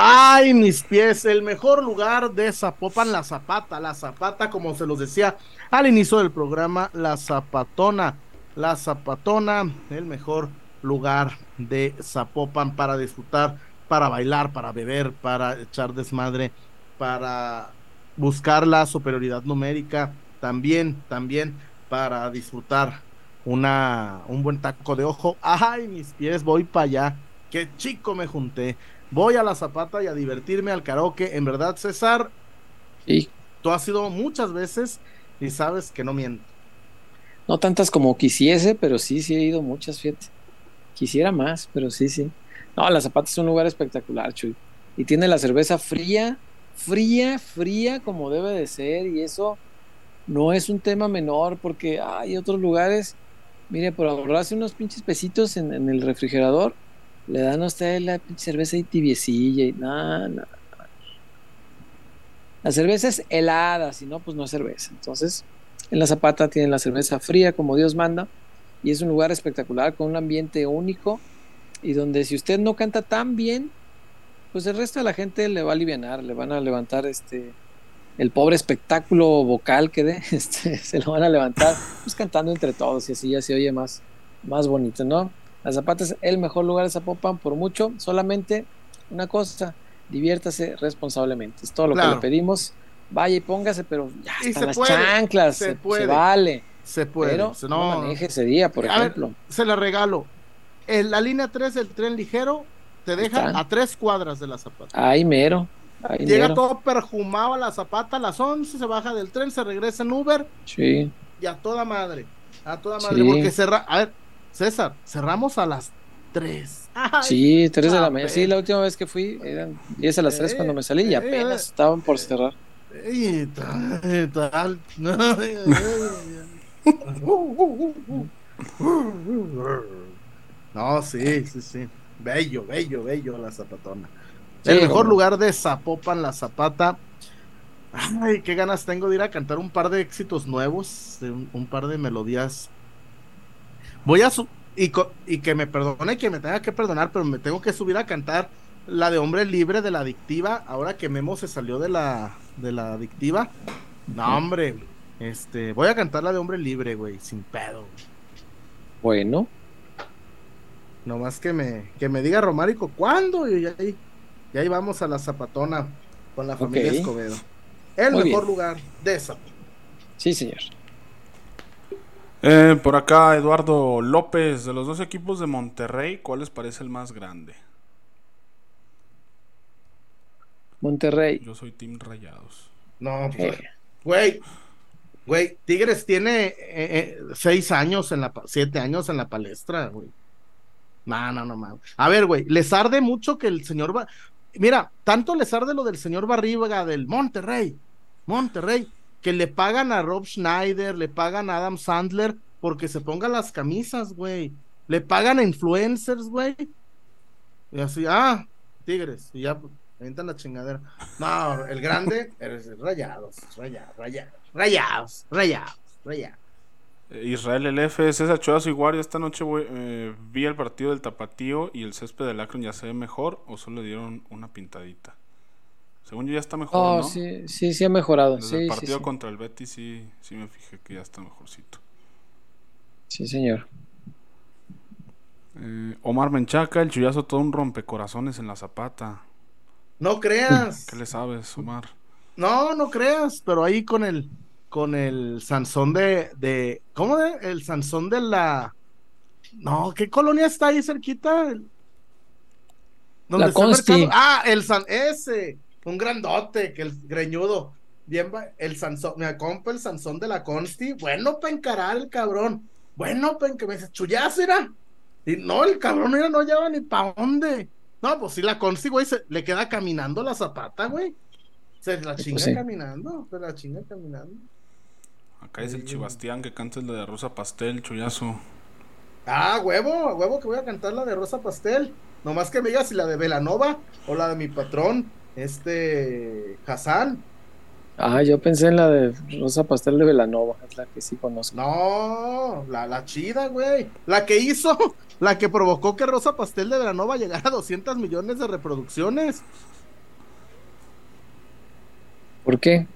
Ay, mis pies, el mejor lugar de Zapopan, la Zapata, la Zapata, como se los decía al inicio del programa, la Zapatona, la Zapatona, el mejor lugar de Zapopan para disfrutar, para bailar, para beber, para echar desmadre, para buscar la superioridad numérica, también, también para disfrutar una, un buen taco de ojo. Ay, mis pies, voy para allá, qué chico me junté. Voy a la zapata y a divertirme al karaoke. En verdad, César, Sí. tú has ido muchas veces y sabes que no miento. No tantas como quisiese, pero sí, sí he ido muchas, fíjate. Quisiera más, pero sí, sí. No, la Zapata es un lugar espectacular, Chuy. Y tiene la cerveza fría, fría, fría como debe de ser. Y eso no es un tema menor porque hay otros lugares, mire, por ahorrarse unos pinches pesitos en, en el refrigerador, le dan a usted la cerveza ahí tibiecilla y nada, nada. La cerveza es helada, si no, pues no es cerveza. Entonces, en la Zapata tienen la cerveza fría como Dios manda y es un lugar espectacular con un ambiente único y donde si usted no canta tan bien, pues el resto de la gente le va a aliviar, le van a levantar este el pobre espectáculo vocal que dé, [laughs] este, se lo van a levantar pues cantando entre todos y así ya se oye más, más bonito, ¿no? La Zapata es el mejor lugar de Zapopan por mucho, solamente una cosa, diviértase responsablemente, es todo lo que le pedimos, vaya y póngase, pero ya se las puede, chanclas, se se, se puede. vale. Se puede. Pero Se- no, no, maneje ese día, por ver, ejemplo. se la regalo. En la línea 3 del tren ligero te deja Están. a tres cuadras de la zapata. Ahí mero. Ahí Llega mero. todo perfumado a la zapata a las 11, se baja del tren, se regresa en Uber Sí. y a toda madre. A toda madre. Sí. Porque cerra. A ver, César, cerramos a las 3. Sí, 3 de la mañana. Sí, la última vez que fui eran 10 a las 3 Eh, cuando me salí y eh, apenas eh. estaban por cerrar. Y tal, tal. No, sí, sí, sí. Bello, bello, bello la zapatona. Sí, El mejor como- lugar de Zapopan, la Zapata. Ay, qué ganas tengo de ir a cantar un par de éxitos nuevos, un, un par de melodías. Voy a su y, co- y que me perdone que me tenga que perdonar, pero me tengo que subir a cantar la de Hombre Libre de la Adictiva, ahora que Memo se salió de la de la Adictiva. No, hombre, este, voy a cantar la de Hombre Libre, güey, sin pedo. Bueno, Nomás que me, que me diga Romárico cuándo y ahí, y ahí vamos a la zapatona con la familia. Escobedo. El Muy mejor bien. lugar de Zapopan. sí, señor. Eh, por acá, Eduardo López, de los dos equipos de Monterrey, ¿cuál les parece el más grande? Monterrey. Yo soy Team Rayados. No, pues, Eh, güey, güey, Tigres tiene eh, eh, seis años en la, siete años en la palestra, güey. No, no, no, no. A ver, güey, les arde mucho que el señor va. Mira, tanto les arde lo del señor Barriga del Monterrey, Monterrey, que le pagan a Rob Schneider, le pagan a Adam Sandler porque se pongan las camisas, güey. Le pagan a influencers, güey. Y así, ah, Tigres, y ya pues, avientan la chingadera. No, el grande, es rayados, rayados, rayados, rayados, rayados, rayados. Eh, Israel LF, César Choazo y Guario, esta noche eh, vi el partido del Tapatío y el césped del Akron ya se ve mejor o solo le dieron una pintadita. Según yo ya está mejor, Oh, ¿no? sí, sí, sí ha mejorado. Desde Sí, el partido sí. contra el Betis sí, sí me fijé que ya está mejorcito. Sí, señor. Eh, Omar Menchaca, el chullazo todo un rompecorazones en la zapata. No creas. ¿Qué le sabes, Omar? No, no creas, pero ahí con el con el Sansón de de ¿cómo de? El Sansón de la No, ¿qué colonia está ahí cerquita? ¿Dónde La está el Consti. mercado? Ah, el San ese, un grandote que el greñudo. Bien va- el Sansón, me compa el Sansón de la Consti, bueno para encarar el cabrón. Bueno, para que me dice, chullazo era. Y no, el cabrón mira, no lleva ni pa' dónde. No, pues sí, la Consti, güey, se, le queda caminando la zapata, güey. Se la chinga sí. caminando, se la chinga caminando. Acá es el Chibastián que canta el de Rosa Pastel, chullazo. Ah, huevo, huevo que voy a cantar la de Rosa Pastel. Nomás que me digas si la de Velanova o la de mi patrón, este Hassan. Ah, yo pensé en la de Rosa Pastel de Velanova, es la que sí conozco. No, la, la chida, güey. La que hizo, [laughs] la que provocó que Rosa Pastel de Velanova llegara a 200 millones de reproducciones. ¿Por qué?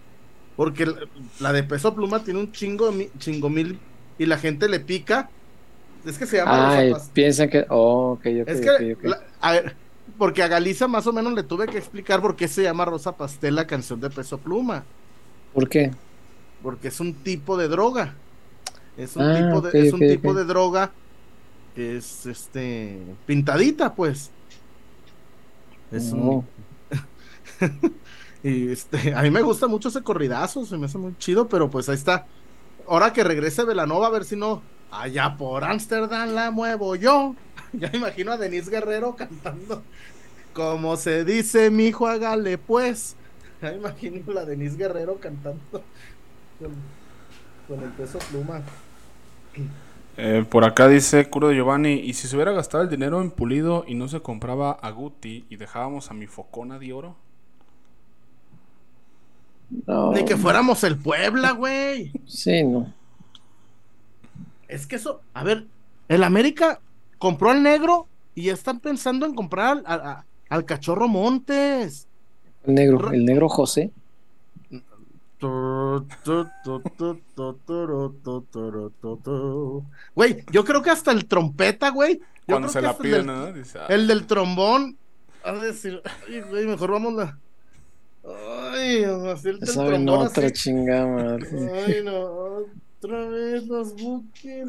Porque la, la de Peso Pluma tiene un chingo, chingo mil y la gente le pica. Es que se llama Ah, Rosa Pastel. piensan que. Oh, ok, ok, Es que, ok. la- a ver, porque a Galicia más o menos le tuve que explicar por qué se llama Rosa Pastel la canción de Peso Pluma. ¿Por qué? Porque es un tipo de droga. Es un Ah, tipo de, ok, es un ok, tipo ok. de droga que es este pintadita, pues. Es un- Oh, [laughs] y este, a mí me gusta mucho ese corridazo, se me hace muy chido, pero pues ahí está. Ahora que regrese Velanova, a ver si no. Allá por Ámsterdam la muevo yo. [laughs] Ya me imagino a Denise Guerrero cantando. Como se dice, mi hijo, hágale pues. Ya me imagino a la Denise Guerrero cantando con, con el peso pluma. Eh, por acá dice Curo de Giovanni, y si se hubiera gastado el dinero en pulido y no se compraba a Guti y dejábamos a mi focona de oro. no, Ni que fuéramos el Puebla, güey. Sí, no. Es que eso, a ver, el América compró al negro y ya están pensando en comprar al, al cachorro Montes. El negro, el negro José. Güey, yo creo que hasta el trompeta, güey. Cuando creo se que la piden, del- ¿no? Dice, ah, El del trombón. A decir, ay, güey, mejor vamos a. Ay, así el trombón otra así. chingada madre. Ay, no. Otra vez los buques.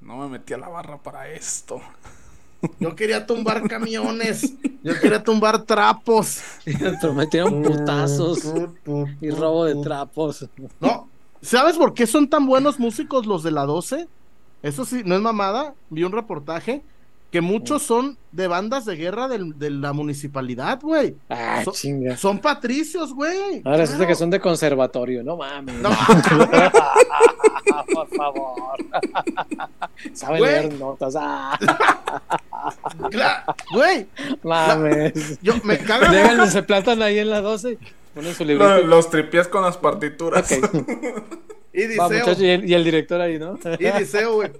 No me metí a la barra para esto. yo quería tumbar camiones. Yo quería tumbar trapos. [laughs] Metieron putazos y robo de trapos. No, ¿sabes por qué son tan buenos músicos los de la 12? Eso sí, no es mamada. Vi un reportaje que muchos son de bandas de guerra del- de la municipalidad, güey. Ah, So- chinga. Son patricios, güey. Ahora resulta Claro. que son de conservatorio, no mames. No, [laughs] por favor. [laughs] Saben Güey. leer notas. Ah, [laughs] güey, mames. yo me caga. Llegan, se plantan ahí en la 12, ponen su librito. Los, los tripies con las partituras. Ok. Y Va, Diceo, muchacho, y el, y el director ahí, ¿no? y Diceo, güey.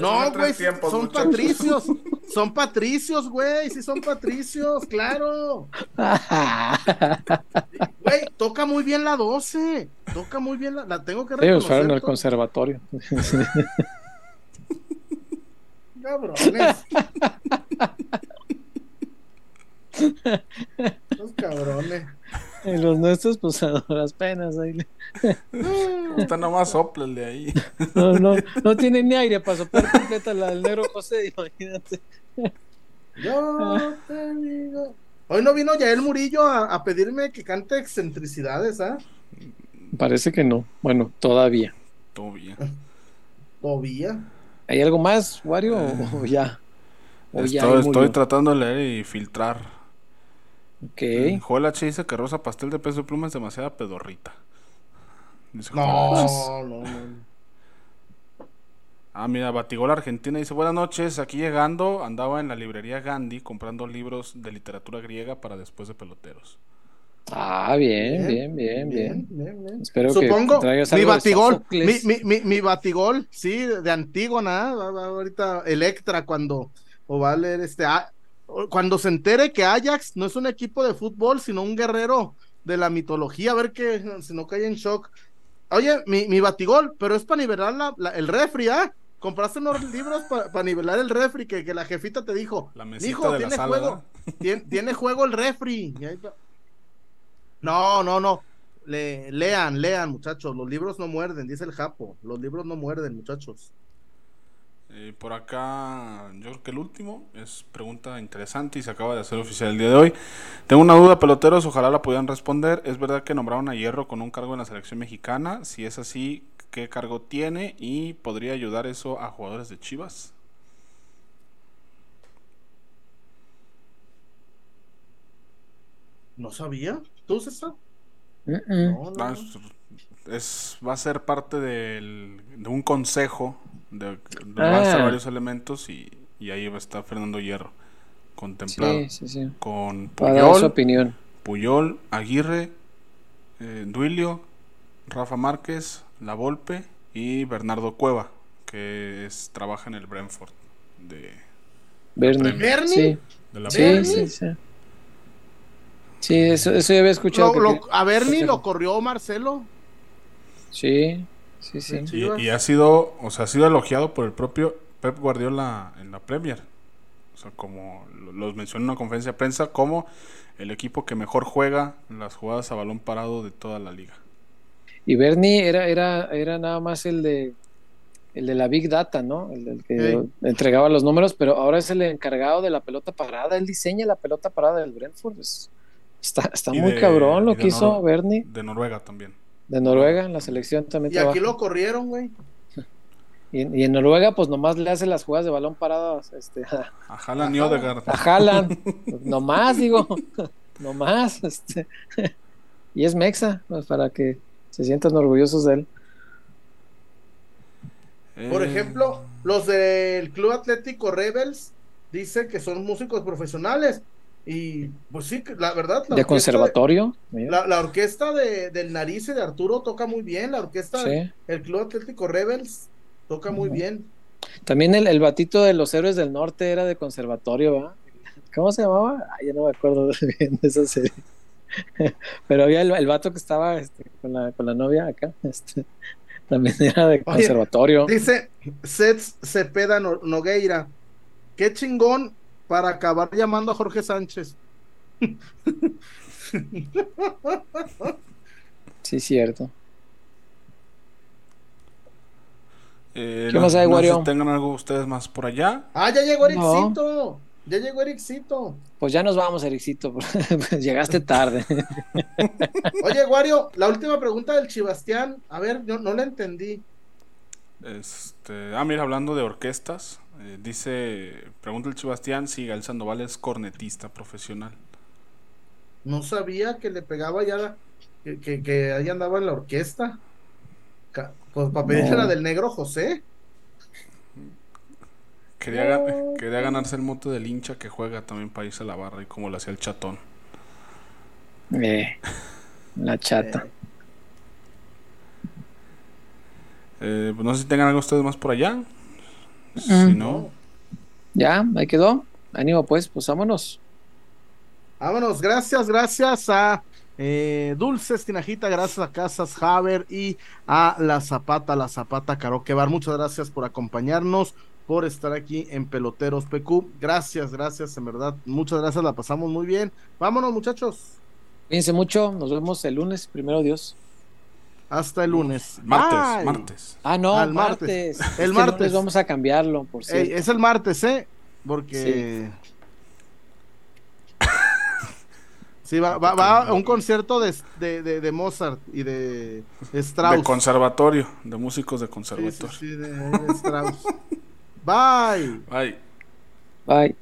No, güey, son muchachos. patricios. [laughs] Son patricios, güey. Sí, son patricios, claro. [laughs] Güey, toca muy bien la 12. Toca muy bien la. La tengo que Ellos reconocer. fueron al to- conservatorio. [laughs] Cabrones. Los cabrones. Y [laughs] los nuestros, pues [laughs] a duras penas. Ahí. Está [laughs] nomás soplele ahí. No, no, no tienen ni aire para soplar completa la del negro José, imagínate. Yo te digo. Hoy no vino Yael Murillo a, a pedirme que cante excentricidades, ¿ah? Parece que no. Bueno, todavía. Bien. Todavía. ¿Hay algo más, Wario? O, o ya. O ya Estoy, ahí estoy tratando de leer y filtrar. Ok. Joel H dice que Rosa Pastel de Peso Pluma es demasiada pedorrita. Dice. No, no, no. Ah, mira, Batigol Argentina dice, buenas noches, aquí llegando, andaba en la librería Gandhi comprando libros de literatura griega para después de peloteros. Ah, bien, bien, bien, bien. bien, bien. Espero Supongo, que traigas mi algo de batigol, mi, mi, mi, mi batigol, sí, de Antígona, ahorita Electra cuando, o va a leer este, ah, cuando se entere que Ajax no es un equipo de fútbol, sino un guerrero de la mitología, a ver que si no cae en shock. Oye, mi, mi batigol, pero es para nivelar la, la- el refri, ¿ah? Compraste unos [laughs] libros para nivelar el refri que, que la jefita te dijo. La mesita Mijo, de la tiene sala, juego, [laughs] tiene, tiene juego el refri. No, no, no. Le, lean, lean, muchachos. Los libros no muerden, dice el Japo. Los libros no muerden, muchachos. Eh, por acá, yo creo que el último es pregunta interesante y se acaba de hacer oficial el día de hoy. Tengo una duda, peloteros, ojalá la pudieran responder. ¿Es verdad que nombraron a Hierro con un cargo en la selección mexicana? Si es así, ¿qué cargo tiene? ¿Y podría ayudar eso a jugadores de Chivas? ¿No sabía? ¿Tú, César? No, no, Ah, no. es, es- va a ser parte del- de un consejo de, Ah. varios elementos y, y ahí va a estar Fernando Hierro contemplado Sí, sí, sí. con dar su Puyol, opinión. Puyol, Aguirre, eh, Duilio, Rafa Márquez, La Volpe y Bernardo Cueva, que es, trabaja en el Brentford de, Bernie. ¿Bernie? Sí, de la sí, sí, sí. Sí, eso, eso ya había escuchado. Lo- que- lo- a Bernie lo corrió Marcelo. Sí, sí, sí. Y, ha sido, o sea, ha sido elogiado por el propio Pep Guardiola en la Premier. O sea, como lo- los mencionó en una conferencia de prensa, como el equipo que mejor juega las jugadas a balón parado de toda la liga. Y Bernie era, era, era nada más el de el de la Big Data, ¿no? El, del que Sí. entregaba los números, pero ahora es el encargado de la pelota parada. Él diseña la pelota parada del Brentford. Es- está está muy de- cabrón lo que hizo Nor- Bernie De Noruega también. De Noruega en la selección también. Y aquí lo corrieron, güey. [laughs] y, en- y en Noruega, pues nomás le hace las jugadas de balón parado este, [laughs] a, A Haaland y Odegaard. a Haaland. nomás, digo, [laughs] nomás. Este, y es Mexa, pues, para que se sientan orgullosos de él. Por Eh, ejemplo, los del Club Atlético Rebels dicen que son músicos profesionales. Y pues sí, la verdad. La De conservatorio. La, la orquesta de, del Narice de Arturo toca muy bien. La orquesta Sí. del Club Atlético Rebels toca muy bien. También el, el batito de los héroes del norte era de conservatorio, ¿verdad? ¿Cómo se llamaba? Ay, ya no me acuerdo [laughs] bien de esa serie. [laughs] Pero había el, el vato que estaba este, con, la, con la novia acá, este, también era de conservatorio. Dice Seth Cepeda No- Nogueira. Qué chingón para acabar llamando a Jorge Sánchez. Sí, cierto. Eh, ¿Qué más hay, no sé Wario? si tengan algo ustedes más por allá. Ah, ya llegó No. Ericito. Ya llegó Ericito. Pues ya nos vamos, Ericito. [laughs] Llegaste tarde. [laughs] Oye, Wario, la última pregunta del Chibastián. A ver, yo no la entendí. Este, ah, mira, hablando de orquestas, eh, dice, pregunta el Sebastián si Gael Sandoval es cornetista profesional. No sabía que le pegaba ya, la- que, que, que ahí andaba en la orquesta. Pues para pedirle No. la del negro José. Quería, quería ganarse el mote del hincha que juega también para irse a la barra y como lo hacía el chatón. Eh, la chata. Eh, pues no sé si tengan algo ustedes más por allá. Si Mm. no, Ya, ahí quedó. Ánimo, pues, pues vámonos. Vámonos, gracias, gracias a eh, Dulces Tinajita, gracias a Casas Haber y a La Zapata, La Zapata Karaoke Bar. Muchas gracias por acompañarnos, por estar aquí en Peloteros PQ. Gracias, gracias, en verdad. Muchas gracias, la pasamos muy bien. Vámonos, muchachos. Cuídense mucho. Nos vemos el lunes, primero Dios. Hasta el lunes. martes, martes. Ah, no, Al martes. martes. Este El martes. lunes vamos a cambiarlo, por Ey, cierto. es el martes, ¿eh? Porque. [laughs] Sí, va, va, va a un concierto de, de, de- de Mozart y de Strauss. De conservatorio, de músicos de Sí, sí, conservatorio. sí, de, de Strauss. Bye. Bye. Bye.